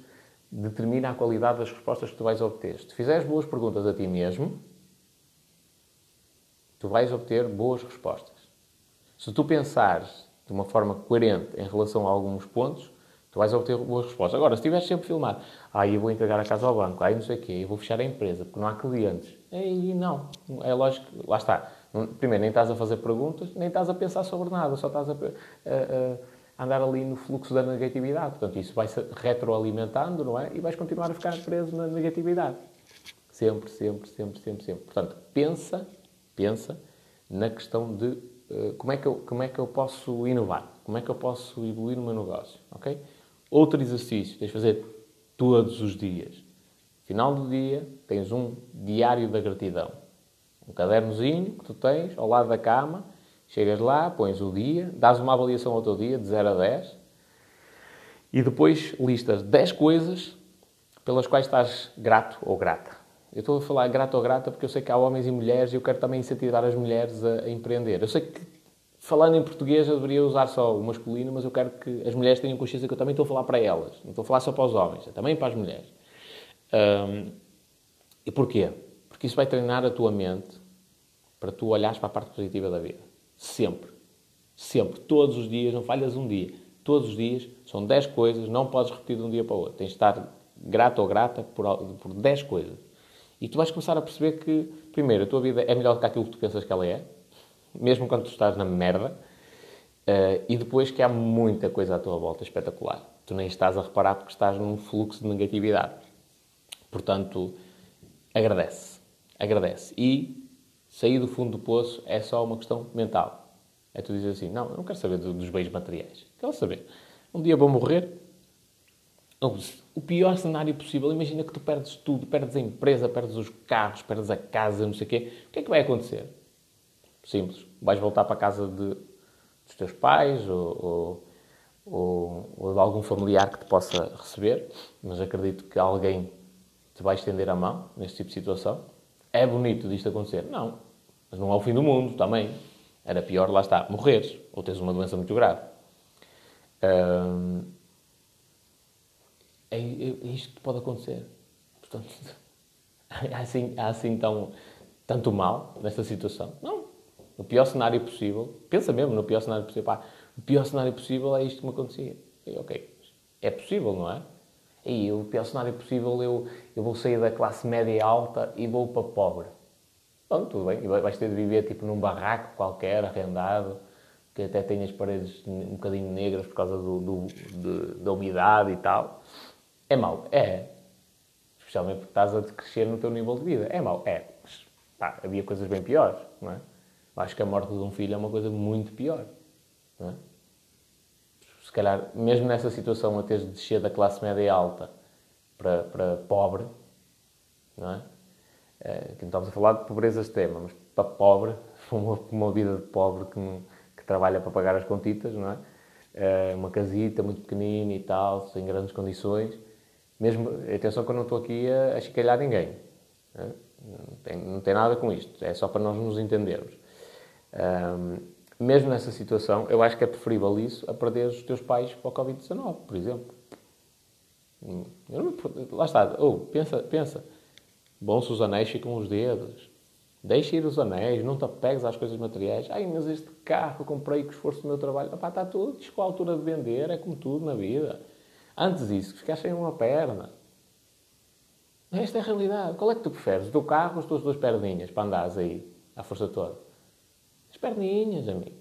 determina a qualidade das respostas que tu vais obter. Se fizeres boas perguntas a ti mesmo, tu vais obter boas respostas. Se tu pensares de uma forma coerente em relação a alguns pontos, tu vais obter boas respostas. Agora, se estiveres sempre filmado, ah, eu vou entregar a casa ao banco, aí não sei o quê, eu vou fechar a empresa porque não há clientes. Aí não, é lógico, lá está. Primeiro, nem estás a fazer perguntas, nem estás a pensar sobre nada, só estás a, a, a andar ali no fluxo da negatividade. Portanto, isso vai se retroalimentando, não é? E vais continuar a ficar preso na negatividade. Sempre, sempre, sempre, sempre, sempre. Portanto, pensa, pensa na questão de uh, como, é que eu, como é que eu posso inovar, como é que eu posso evoluir no meu negócio, ok? Outro exercício, tens de fazer todos os dias. Final do dia, tens um diário da gratidão. Um cadernozinho que tu tens ao lado da cama Chegas lá, pões o dia, dás uma avaliação ao teu dia, de 0 a 10, E depois listas 10 coisas pelas quais estás grato ou grata. Eu estou a falar grato ou grata porque eu sei que há homens e mulheres e eu quero também incentivar as mulheres a, a empreender. Eu sei que, falando em português, eu deveria usar só o masculino, mas eu quero que as mulheres tenham consciência que eu também estou a falar para elas. Não estou a falar só para os homens, é também para as mulheres. Um, e porquê? Porque isso vai treinar a tua mente para tu olhares para a parte positiva da vida. Sempre. Sempre. Todos os dias, não falhas um dia. Todos os dias, são 10 coisas, não podes repetir de um dia para o outro. Tens de estar grato ou grata por, por 10 coisas. E tu vais começar a perceber que, primeiro, a tua vida é melhor do que aquilo que tu pensas que ela é, mesmo quando tu estás na merda, uh, e depois que há muita coisa à tua volta espetacular. Tu nem estás a reparar porque estás num fluxo de negatividade. Portanto, agradece. Agradece. E sair do fundo do poço é só uma questão mental. É tu dizer assim, não, eu não quero saber dos bens materiais. Quero saber. Um dia vou morrer, o pior cenário possível, imagina que tu perdes tudo, perdes a empresa, perdes os carros, perdes a casa, não sei o quê. O que é que vai acontecer? Simples. Vais voltar para a casa de, dos teus pais ou, ou, ou, de algum familiar que te possa receber, mas acredito que alguém te vai estender a mão neste tipo de situação. É bonito disto acontecer? Não. Mas não é o fim do mundo também. Era pior, lá está, morreres ou teres uma doença muito grave. Hum, é, é, isto pode acontecer. Portanto, há assim, há assim tão, tanto mal nesta situação? Não. No pior cenário possível, pensa mesmo no pior cenário possível, pá, o pior cenário possível é isto que me acontecia. E, ok, é possível, não é? E o pior cenário possível, eu, eu vou sair da classe média alta e vou para pobre. Pronto, tudo bem. E vais ter de viver tipo num barraco qualquer, arrendado, que até tem as paredes um bocadinho negras por causa do, do de, da umidade e tal. É mau? É. Especialmente porque estás a crescer no teu nível de vida. É mau? É. Mas, pá, havia coisas bem piores, não é? Acho que a morte de um filho é uma coisa muito pior, é? Se calhar, mesmo nessa situação, a teres de descer da classe média alta para, para pobre, não é? é não estamos a falar de pobreza extrema, mas para pobre, uma, uma vida de pobre que, que trabalha para pagar as contitas, não é? é? Uma casita muito pequenina e tal, sem grandes condições mesmo, atenção que eu não estou aqui a, a chicalhar ninguém. Né? Não tem, não tem nada com isto. É só para nós nos entendermos. Um, mesmo nessa situação, eu acho que é preferível isso a perder os teus pais para o Covid-19, por exemplo. Não, lá está. Oh, pensa, pensa. Bom se os anéis ficam os dedos. Deixa ir os anéis, não te apegues às coisas materiais. Ai, mas este carro eu comprei com esforço do meu trabalho. Epá, está tudo, com a altura de vender, é como tudo na vida. Antes disso, ficaste sem uma perna. Esta é a realidade. Qual é que tu preferes? O teu carro ou as tuas duas perninhas para andares aí, à força toda? As perninhas, amigo.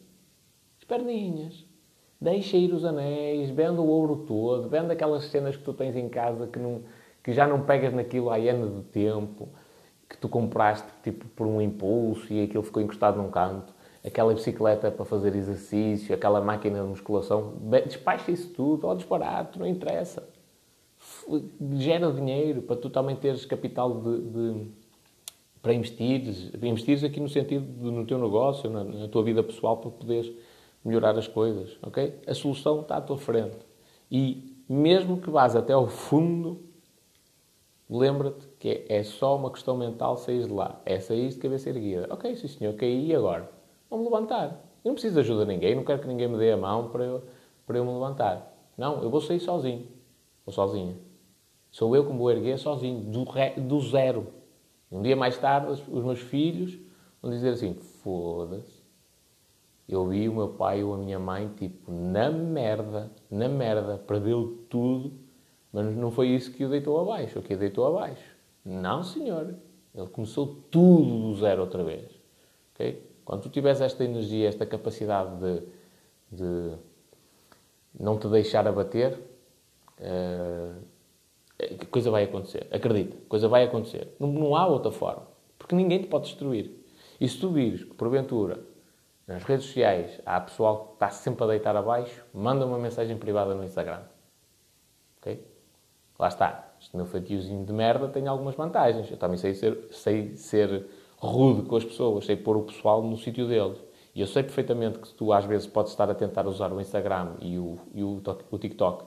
As perninhas. Deixa ir os anéis, vende o ouro todo, vende aquelas cenas que tu tens em casa que, não, que já não pegas naquilo há anos de tempo, que tu compraste tipo por um impulso e aquilo ficou encostado num canto aquela bicicleta para fazer exercício, aquela máquina de musculação, despacha isso tudo, ou desbarato, não interessa. Gera dinheiro para tu também teres capital de, de para investir, investires aqui no sentido de, no teu negócio, na, na, tua vida pessoal, para poderes melhorar as coisas, ok? A solução está à tua frente. E mesmo que vás até ao fundo, lembra-te que é, é só uma questão mental sair de lá. É sair de cabeça erguida. Ok, sim senhor, caí agora? Vou-me levantar. Eu não preciso de ajuda de ninguém, não quero que ninguém me dê a mão para eu, para eu me levantar. Não, eu vou sair sozinho. Ou sozinha. Sou eu que me vou erguer sozinho, do, re, do zero. Um dia mais tarde, os meus filhos vão dizer assim: foda-se. Eu vi o meu pai ou a minha mãe, tipo, na merda, na merda, perdeu tudo, mas não foi isso que o deitou abaixo, o que o deitou abaixo. Não, senhor. Ele começou tudo do zero outra vez. ok? Quando tu tiveres esta energia, esta capacidade de, de não te deixar abater, uh, coisa vai acontecer. Acredita, coisa vai acontecer. Não, não, há outra forma. Porque ninguém te pode destruir. E se tu vires que, porventura, nas redes sociais há pessoal que está sempre a deitar abaixo, manda uma mensagem privada no Instagram. Ok? Lá está. Este meu feitiozinho de merda tem algumas vantagens. Eu também sei ser, sei ser rude com as pessoas, sei pôr o pessoal no sítio deles. E eu sei perfeitamente que tu às vezes podes estar a tentar usar o Instagram e o, e o, o TikTok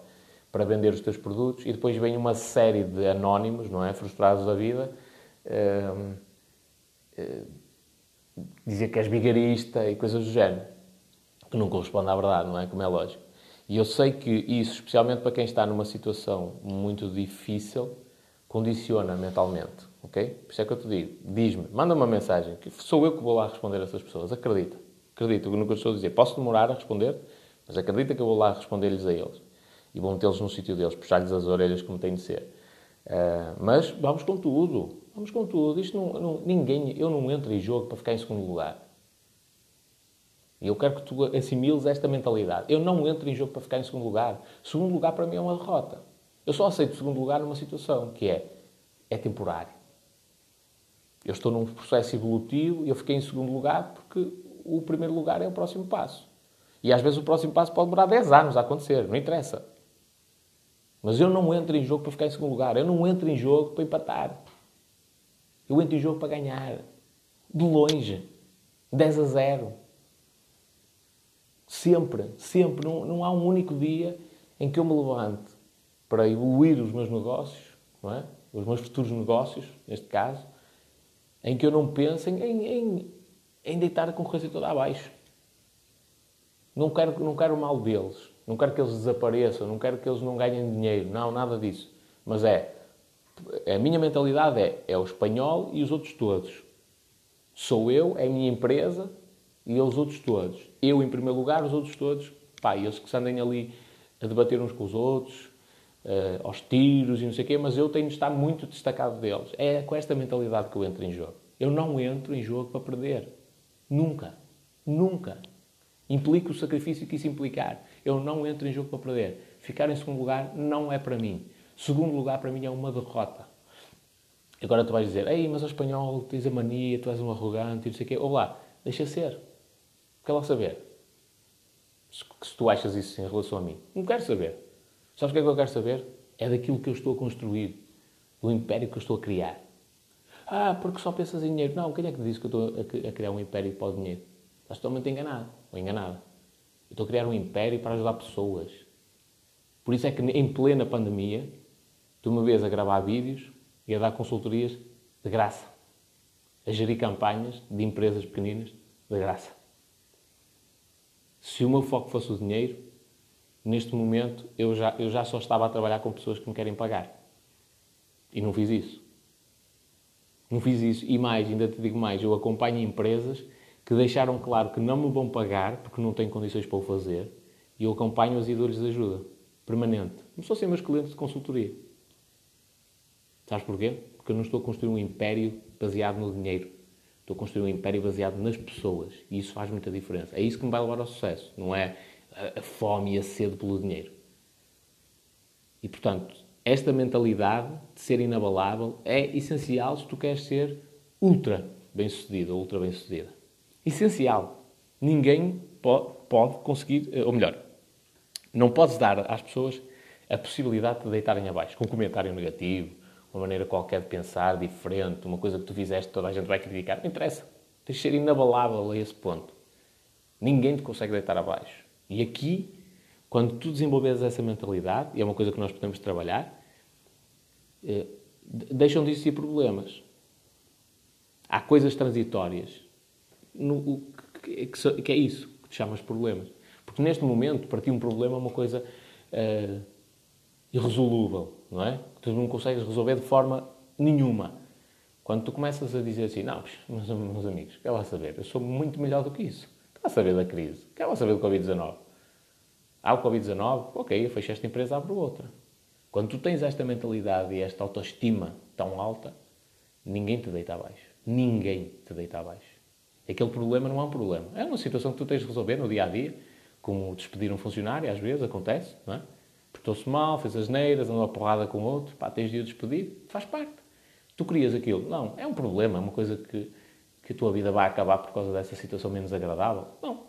para vender os teus produtos e depois vem uma série de anónimos, não é? Frustrados da vida, uh, dizer que és vigarista e coisas do género, que não corresponde à verdade, não é? Como é lógico. E eu sei que isso, especialmente para quem está numa situação muito difícil, condiciona mentalmente, ok? Por isso é que eu te digo, diz-me, manda uma mensagem, que sou eu que vou lá responder a essas pessoas, acredita. Acredita no que eu estou a dizer. Posso demorar a responder, mas acredita que eu vou lá responder-lhes a eles. E vou metê-los no sítio deles, puxar-lhes as orelhas como tem de ser. Uh, mas vamos com tudo. Vamos com tudo. Isto não, não, ninguém, eu não entro em jogo para ficar em segundo lugar. E eu quero que tu assimiles esta mentalidade. Eu não entro em jogo para ficar em segundo lugar. Segundo lugar para mim é uma derrota. Eu só aceito segundo lugar numa situação que é, é temporário. Eu estou num processo evolutivo e eu fiquei em segundo lugar porque o primeiro lugar é o próximo passo. E às vezes o próximo passo pode demorar 10 anos a acontecer, não interessa. Mas eu não entro em jogo para ficar em segundo lugar. Eu não entro em jogo para empatar. Eu entro em jogo para ganhar. De longe. 10 a 0. Sempre, sempre. Não, não há um único dia em que eu me levante para evoluir os meus negócios, não é? os meus futuros negócios, neste caso, em que eu não pense em, em, em deitar a concorrência toda abaixo. Não quero, não quero o mal deles. Não quero que eles desapareçam. Não quero que eles não ganhem dinheiro. Não, nada disso. Mas é... A minha mentalidade é, é o espanhol e os outros todos. Sou eu, é a minha empresa e os outros todos. Eu em primeiro lugar, os outros todos, pá, eles que se andem ali a debater uns com os outros, uh, aos tiros e não sei o quê, mas eu tenho de estar muito destacado deles. É com esta mentalidade que eu entro em jogo. Eu não entro em jogo para perder. Nunca. Nunca. Implica o sacrifício que isso implicar. Eu não entro em jogo para perder. Ficar em segundo lugar não é para mim. Segundo lugar, para mim, é uma derrota. Agora tu vais dizer, ei, mas o espanhol, tens a mania, tu és um arrogante e não sei o quê. Olá, deixa ser. Quer lá saber? Se, se tu achas isso em relação a mim. Não quero saber. Sabes o que é que eu quero saber? É daquilo que eu estou a construir. Do império que eu estou a criar. Ah, porque só pensas em dinheiro. Não, quem é que disse que eu estou a criar um império para o dinheiro? Estás totalmente enganado ou enganada. Estou a criar um império para ajudar pessoas. Por isso é que em plena pandemia, tu me vês a gravar vídeos e a dar consultorias de graça. A gerir campanhas de empresas pequeninas de graça. Se o meu foco fosse o dinheiro, neste momento eu já, eu já só estava a trabalhar com pessoas que me querem pagar. E não fiz isso. Não fiz isso. E mais, ainda te digo mais, eu acompanho empresas que deixaram claro que não me vão pagar porque não têm condições para o fazer e eu acompanho-as e dou-lhes ajuda permanente. Não sou ser meus clientes de consultoria. Sabes porquê? Porque eu não estou a construir um império baseado no dinheiro. Estou a construir um império baseado nas pessoas. E isso faz muita diferença. É isso que me vai levar ao sucesso. Não é a fome e a sede pelo dinheiro. E, portanto, esta mentalidade de ser inabalável é essencial se tu queres ser ultra bem-sucedido ou ultra bem-sucedida. Essencial. Ninguém pode conseguir, ou melhor, não podes dar às pessoas a possibilidade de deitarem abaixo com um comentário negativo, uma maneira qualquer de pensar diferente, uma coisa que tu fizeste toda a gente vai criticar. Não interessa. Tens de ser inabalável a esse ponto. Ninguém te consegue deitar abaixo. E aqui quando tu desenvolves essa mentalidade, e é uma coisa que nós podemos trabalhar, eh, deixam de existir problemas. Há coisas transitórias. No, que, que, é isso que te chamas problemas. Porque neste momento, para ti, um problema é uma coisa uh, irresolúvel, não é? Que tu não consegues resolver de forma nenhuma. Quando tu começas a dizer assim, não, meus, meus amigos, quer lá saber, eu sou muito melhor do que isso. Quer lá saber da crise, quer lá saber do Covid-19. Há o Covid-19, ok, eu fecho esta empresa, abro outra. Quando tu tens esta mentalidade e esta autoestima tão alta, ninguém te deita abaixo. Ninguém te deita abaixo. Aquele problema não é um problema. É uma situação que tu tens de resolver no dia a dia, como despedir um funcionário, às vezes acontece, não é? Portou-se mal, fez as neiras, andou a porrada com outro, pá, tens de o despedir, faz parte. Tu crias aquilo. Não, é um problema, é uma coisa que, que a tua vida vai acabar por causa dessa situação menos agradável. Não.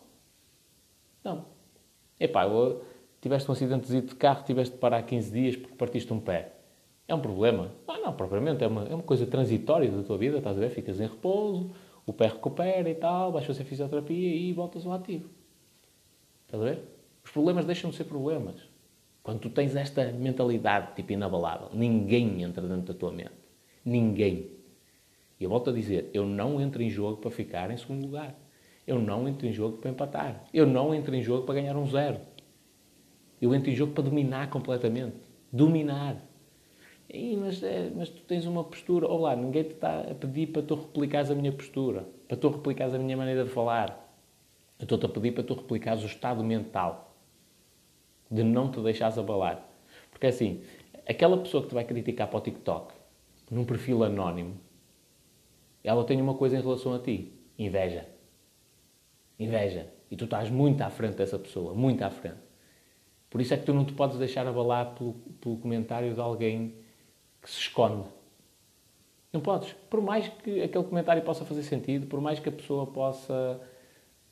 Não. Epá, tiveste um acidente de carro, tiveste de parar 15 dias porque partiste um pé. É um problema? Não, não, propriamente. É uma, é uma coisa transitória da tua vida, estás a ver? Ficas em repouso, o pé recupera e tal, vais fazer fisioterapia e voltas ao ativo. Estás a ver? Os problemas deixam de ser problemas. Quando tu tens esta mentalidade tipo inabalável, ninguém entra dentro da tua mente. Ninguém. E eu volto a dizer, eu não entro em jogo para ficar em segundo lugar. Eu não entro em jogo para empatar. Eu não entro em jogo para ganhar um zero. Eu entro em jogo para dominar completamente. Dominar. E, mas, é, mas tu tens uma postura. Olá, ninguém te está a pedir para tu replicares a minha postura, para tu replicares a minha maneira de falar. Eu estou-te a pedir para tu replicares o estado mental de não te deixares abalar. Porque assim, aquela pessoa que te vai criticar para o TikTok, num perfil anónimo, ela tem uma coisa em relação a ti: inveja. Inveja. E tu estás muito à frente dessa pessoa, muito à frente. Por isso é que tu não te podes deixar abalar pelo, pelo comentário de alguém que se esconde. Não podes. Por mais que aquele comentário possa fazer sentido, por mais que a pessoa possa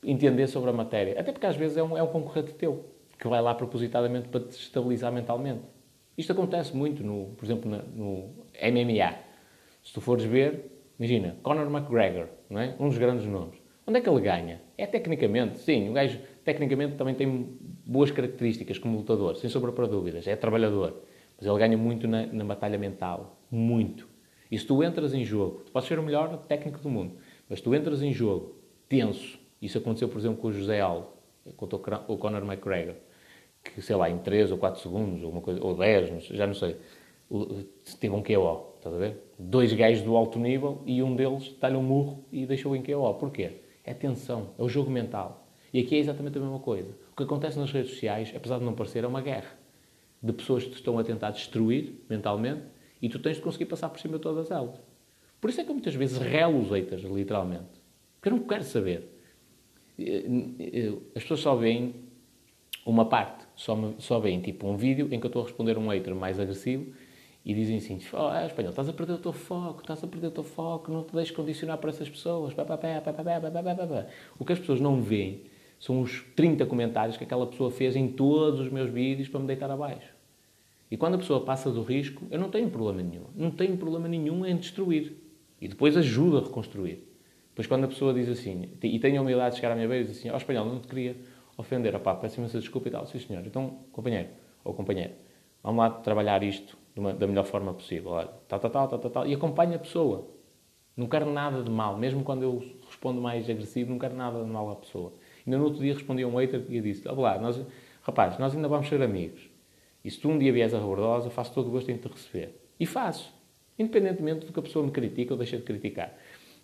entender sobre a matéria. Até porque às vezes é um, é um concorrente teu, que vai lá propositadamente para te estabilizar mentalmente. Isto acontece muito, no, por exemplo, no MMA. Se tu fores ver, imagina, Conor McGregor, não é? um dos grandes nomes. Onde é que ele ganha? É tecnicamente, sim, o gajo tecnicamente também tem boas características como lutador, sem sombra para dúvidas, é trabalhador. Mas ele ganha muito na, na batalha mental, muito. E se tu entras em jogo, tu podes ser o melhor técnico do mundo, mas tu entras em jogo tenso, isso aconteceu, por exemplo, com o José Aldo, contra o Conor McGregor, que, sei lá, em 3 ou 4 segundos, ou, uma coisa, ou 10, já não sei, teve um KO, estás a ver? Dois gajos do alto nível e um deles dá-lhe um murro e deixou em KO. Porquê? É tensão, é o jogo mental. E aqui é exatamente a mesma coisa. O que acontece nas redes sociais, apesar de não parecer, é uma guerra de pessoas que te estão a tentar destruir mentalmente e tu tens de conseguir passar por cima de todas elas. Por isso é que eu muitas vezes relo os haters, literalmente. Porque eu não quero saber. Eh, eh, as pessoas só veem uma parte, só, só veem tipo um vídeo em que eu estou a responder um hater mais agressivo e dizem assim: oh, espanhol, estás a perder o teu foco, estás a perder o teu foco, não te deixes condicionar por essas pessoas. O que as pessoas não veem são os 30 comentários que aquela pessoa fez em todos os meus vídeos para me deitar abaixo. E quando a pessoa passa do risco, eu não tenho problema nenhum. Não tenho problema nenhum em destruir. E depois ajuda a reconstruir. Depois quando a pessoa diz assim, e tenho a humildade de chegar à minha beira e diz assim, ó oh, espanhol, não te queria ofender, opá, peço imensa desculpa e tal. Sim senhor, então, companheiro ou companheira, vamos lá trabalhar isto uma, da melhor forma possível. Olha, tal, tal, tal, tal, tal, e acompanha a pessoa. Não quero nada de mal, mesmo quando eu respondo mais agressivo, não quero nada de mal à pessoa. Ainda no outro dia respondi a um hater e disse, olá, nós, rapaz, nós ainda vamos ser amigos. E se tu um dia vieres a Rebordosa, faço todo o gosto em te receber. E faço. Independentemente do que a pessoa me critica ou deixa de criticar.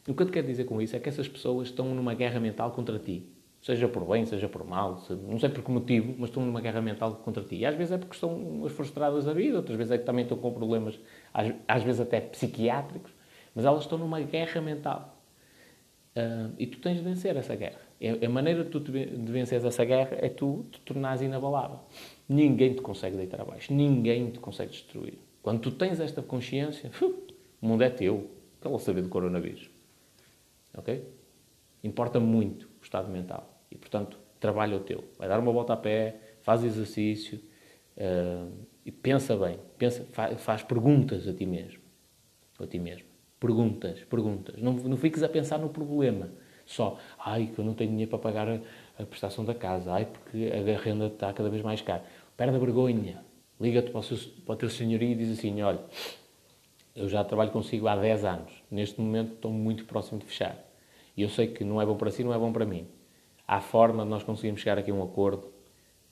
O que eu te quero dizer com isso é que essas pessoas estão numa guerra mental contra ti. Seja por bem, seja por mal, não sei por que motivo, mas estão numa guerra mental contra ti. E às vezes é porque estão frustradas da vida, outras vezes é que também estão com problemas, às, às vezes até psiquiátricos, mas elas estão numa guerra mental. Uh, e tu tens de vencer essa guerra. A maneira de tu de venceres essa guerra é tu te tornares inabalável. Ninguém te consegue deitar abaixo. Ninguém te consegue destruir. Quando tu tens esta consciência, o mundo é teu. Qual saber do coronavírus? Ok? Importa muito o estado mental. E, portanto, trabalha o teu. Vai dar uma volta a pé, faz exercício uh, e pensa bem. Pensa, faz, faz, perguntas a ti mesmo. A ti mesmo. Perguntas, perguntas. Não, não fiques a pensar no problema. Só, ai, que eu não tenho dinheiro para pagar a, a prestação da casa. Ai, porque a renda está cada vez mais cara perde a vergonha, liga-te para, para o teu senhorio e diz assim, olha, eu já trabalho consigo há 10 anos, neste momento estou muito próximo de fechar. E eu sei que não é bom para si, não é bom para mim. Há forma de nós conseguirmos chegar aqui a um acordo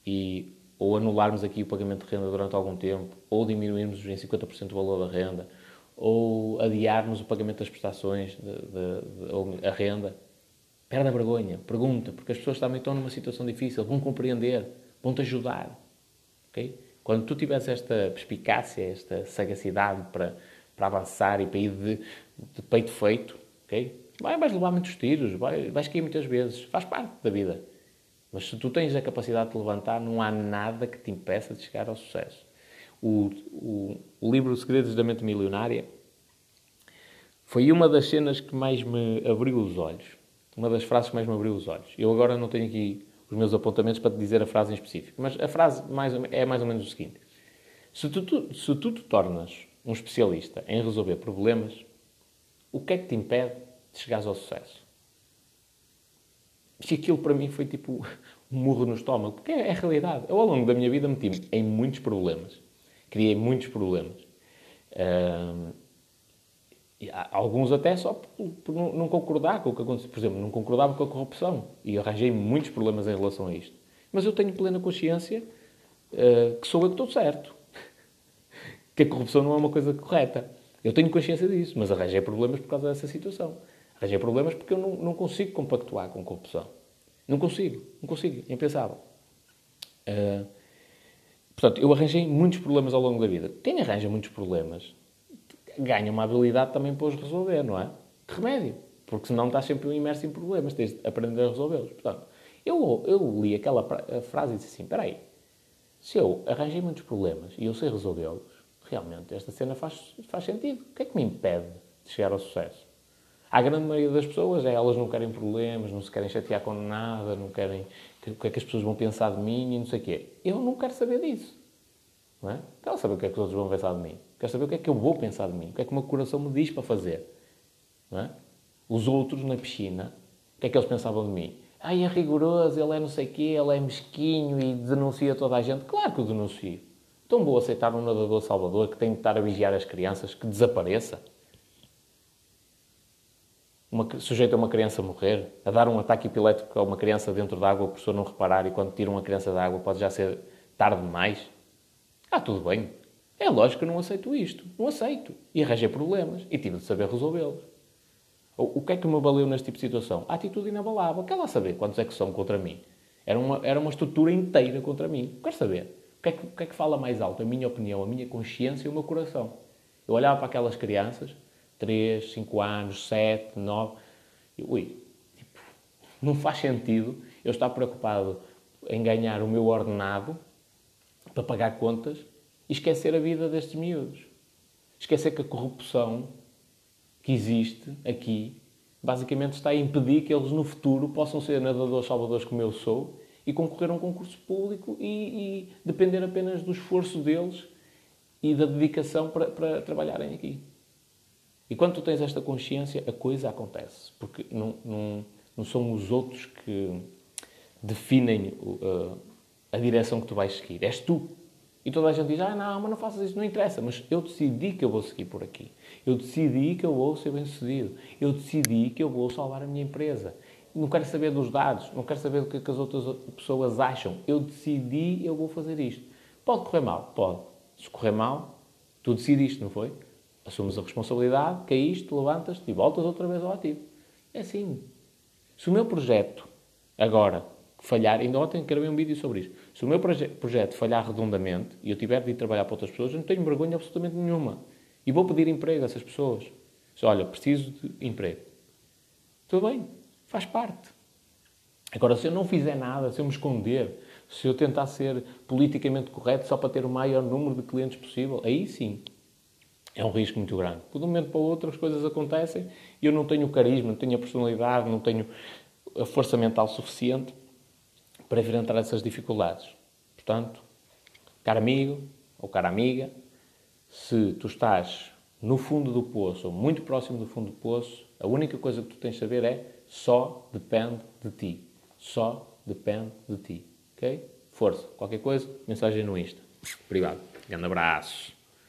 e ou anularmos aqui o pagamento de renda durante algum tempo, ou diminuirmos em 50% o valor da renda, ou adiarmos o pagamento das prestações, de, de, de, a renda. Perde a vergonha, pergunta, porque as pessoas também estão numa situação difícil, vão compreender, vão-te ajudar. Okay? Quando tu tiveres esta perspicácia, esta sagacidade para, para avançar e para ir de, de peito feito, okay? vai, vais levar muitos tiros, vai, vais cair muitas vezes, faz parte da vida. Mas se tu tens a capacidade de levantar, não há nada que te impeça de chegar ao sucesso. O, o, o livro Segredos da Mente Milionária foi uma das cenas que mais me abriu os olhos. Uma das frases que mais me abriu os olhos. Eu agora não tenho aqui os meus apontamentos para te dizer a frase em específico. Mas a frase mais, é mais ou menos o seguinte: se tu, tu, se tu te tornas um especialista em resolver problemas, o que é que te impede de chegares ao sucesso? E aquilo para mim foi tipo um murro no estômago, porque é, é a realidade. Eu, ao longo da minha vida, meti-me em muitos problemas. Criei muitos problemas. Alguns até só por, por não, concordar com o que aconteceu. Por exemplo, não concordava com a corrupção. E arranjei muitos problemas em relação a isto. Mas eu tenho plena consciência uh, que sou eu que estou certo. que a corrupção não é uma coisa correta. Eu tenho consciência disso, mas arranjei problemas por causa dessa situação. Arranjei problemas porque eu não, não consigo compactuar com corrupção. Não consigo, não consigo, é impensável. Uh, portanto, eu arranjei muitos problemas ao longo da vida. Quem arranja muitos problemas ganha uma habilidade também para os resolver, não é? Que remédio? Porque senão estás sempre imerso em problemas, tens de aprender a resolvê-los. Portanto, eu, eu li aquela frase e disse assim: espera aí, se eu arranjei muitos problemas e eu sei resolvê-los, realmente esta cena faz, faz sentido. O que é que me impede de chegar ao sucesso? A grande maioria das pessoas é elas não querem problemas, não se querem chatear com nada, não querem o que é que as pessoas vão pensar de mim e não sei o quê. Eu não quero saber disso. Não é? Quero saber o que é que os outros vão pensar de mim. Quero saber o que é que eu vou pensar de mim. O que é que o meu coração me diz para fazer. É? Os outros na piscina, o que é que eles pensavam de mim? Ai, é rigoroso, ele é não sei o quê, ele é mesquinho e denuncia toda a gente. Claro que o denuncio. Tão vou aceitar um nadador salvador que tem de estar a vigiar as crianças que desapareça? Uma, sujeito a uma criança morrer, a dar um ataque epilético a uma criança dentro da água, a pessoa não reparar e quando tira uma criança da água pode já ser tarde demais? Ah, tudo bem. É lógico que eu não aceito isto. Não aceito. E arranjei problemas e tive de saber resolvê-los. O que é que me valeu neste tipo de situação? A atitude inabalável. Quer lá saber quantos é que são contra mim? Era uma, era uma estrutura inteira contra mim. Quer saber? O que, é que, o que é que fala mais alto? A minha opinião, a minha consciência e o meu coração. Eu olhava para aquelas crianças, 3, 5 anos, 7, 9, e ui, tipo, não faz sentido eu estar preocupado em ganhar o meu ordenado para pagar contas e esquecer a vida destes miúdos. Esquecer que a corrupção que existe aqui basicamente está a impedir que eles no futuro possam ser nadadores salvadores como eu sou e concorrer a um concurso público e, e depender apenas do esforço deles e da dedicação para, para, trabalharem aqui. E quando tu tens esta consciência, a coisa acontece. Porque não, não, não são os outros que definem uh, a direção que tu vais seguir. És tu. E toda a gente diz, ah, não, mas não faças isso, não interessa. Mas eu decidi que eu vou seguir por aqui. Eu decidi que eu vou ser bem-sucedido. Eu decidi que eu vou salvar a minha empresa. Não quero saber dos dados, não quero saber do que, é as outras pessoas acham. Eu decidi, eu vou fazer isto. Pode correr mal? Pode. Se correr mal, tu decidiste, não foi? Assumes a responsabilidade, caíste, levantas-te e voltas outra vez ao ativo. É assim. Se o meu projeto, agora, falhar, ainda ontem gravei um vídeo sobre isto, se o meu proje projeto falhar redondamente e eu tiver de ir trabalhar para outras pessoas, eu não tenho vergonha absolutamente nenhuma. E vou pedir emprego a essas pessoas. Se, olha, preciso de emprego. Tudo bem, faz parte. Agora, se eu não fizer nada, se eu me esconder, se eu tentar ser politicamente correto só para ter o maior número de clientes possível, aí sim é um risco muito grande. De um momento para o outro as coisas acontecem e eu não tenho o carisma, não tenho a personalidade, não tenho a força mental suficiente para enfrentar essas dificuldades. Portanto, caro amigo ou cara amiga, se tu estás no fundo do poço ou muito próximo do fundo do poço, a única coisa que tu tens de saber é só depende de ti. Só depende de ti. Ok? Força. Qualquer coisa, mensagem no Insta. Obrigado. Grande abraço.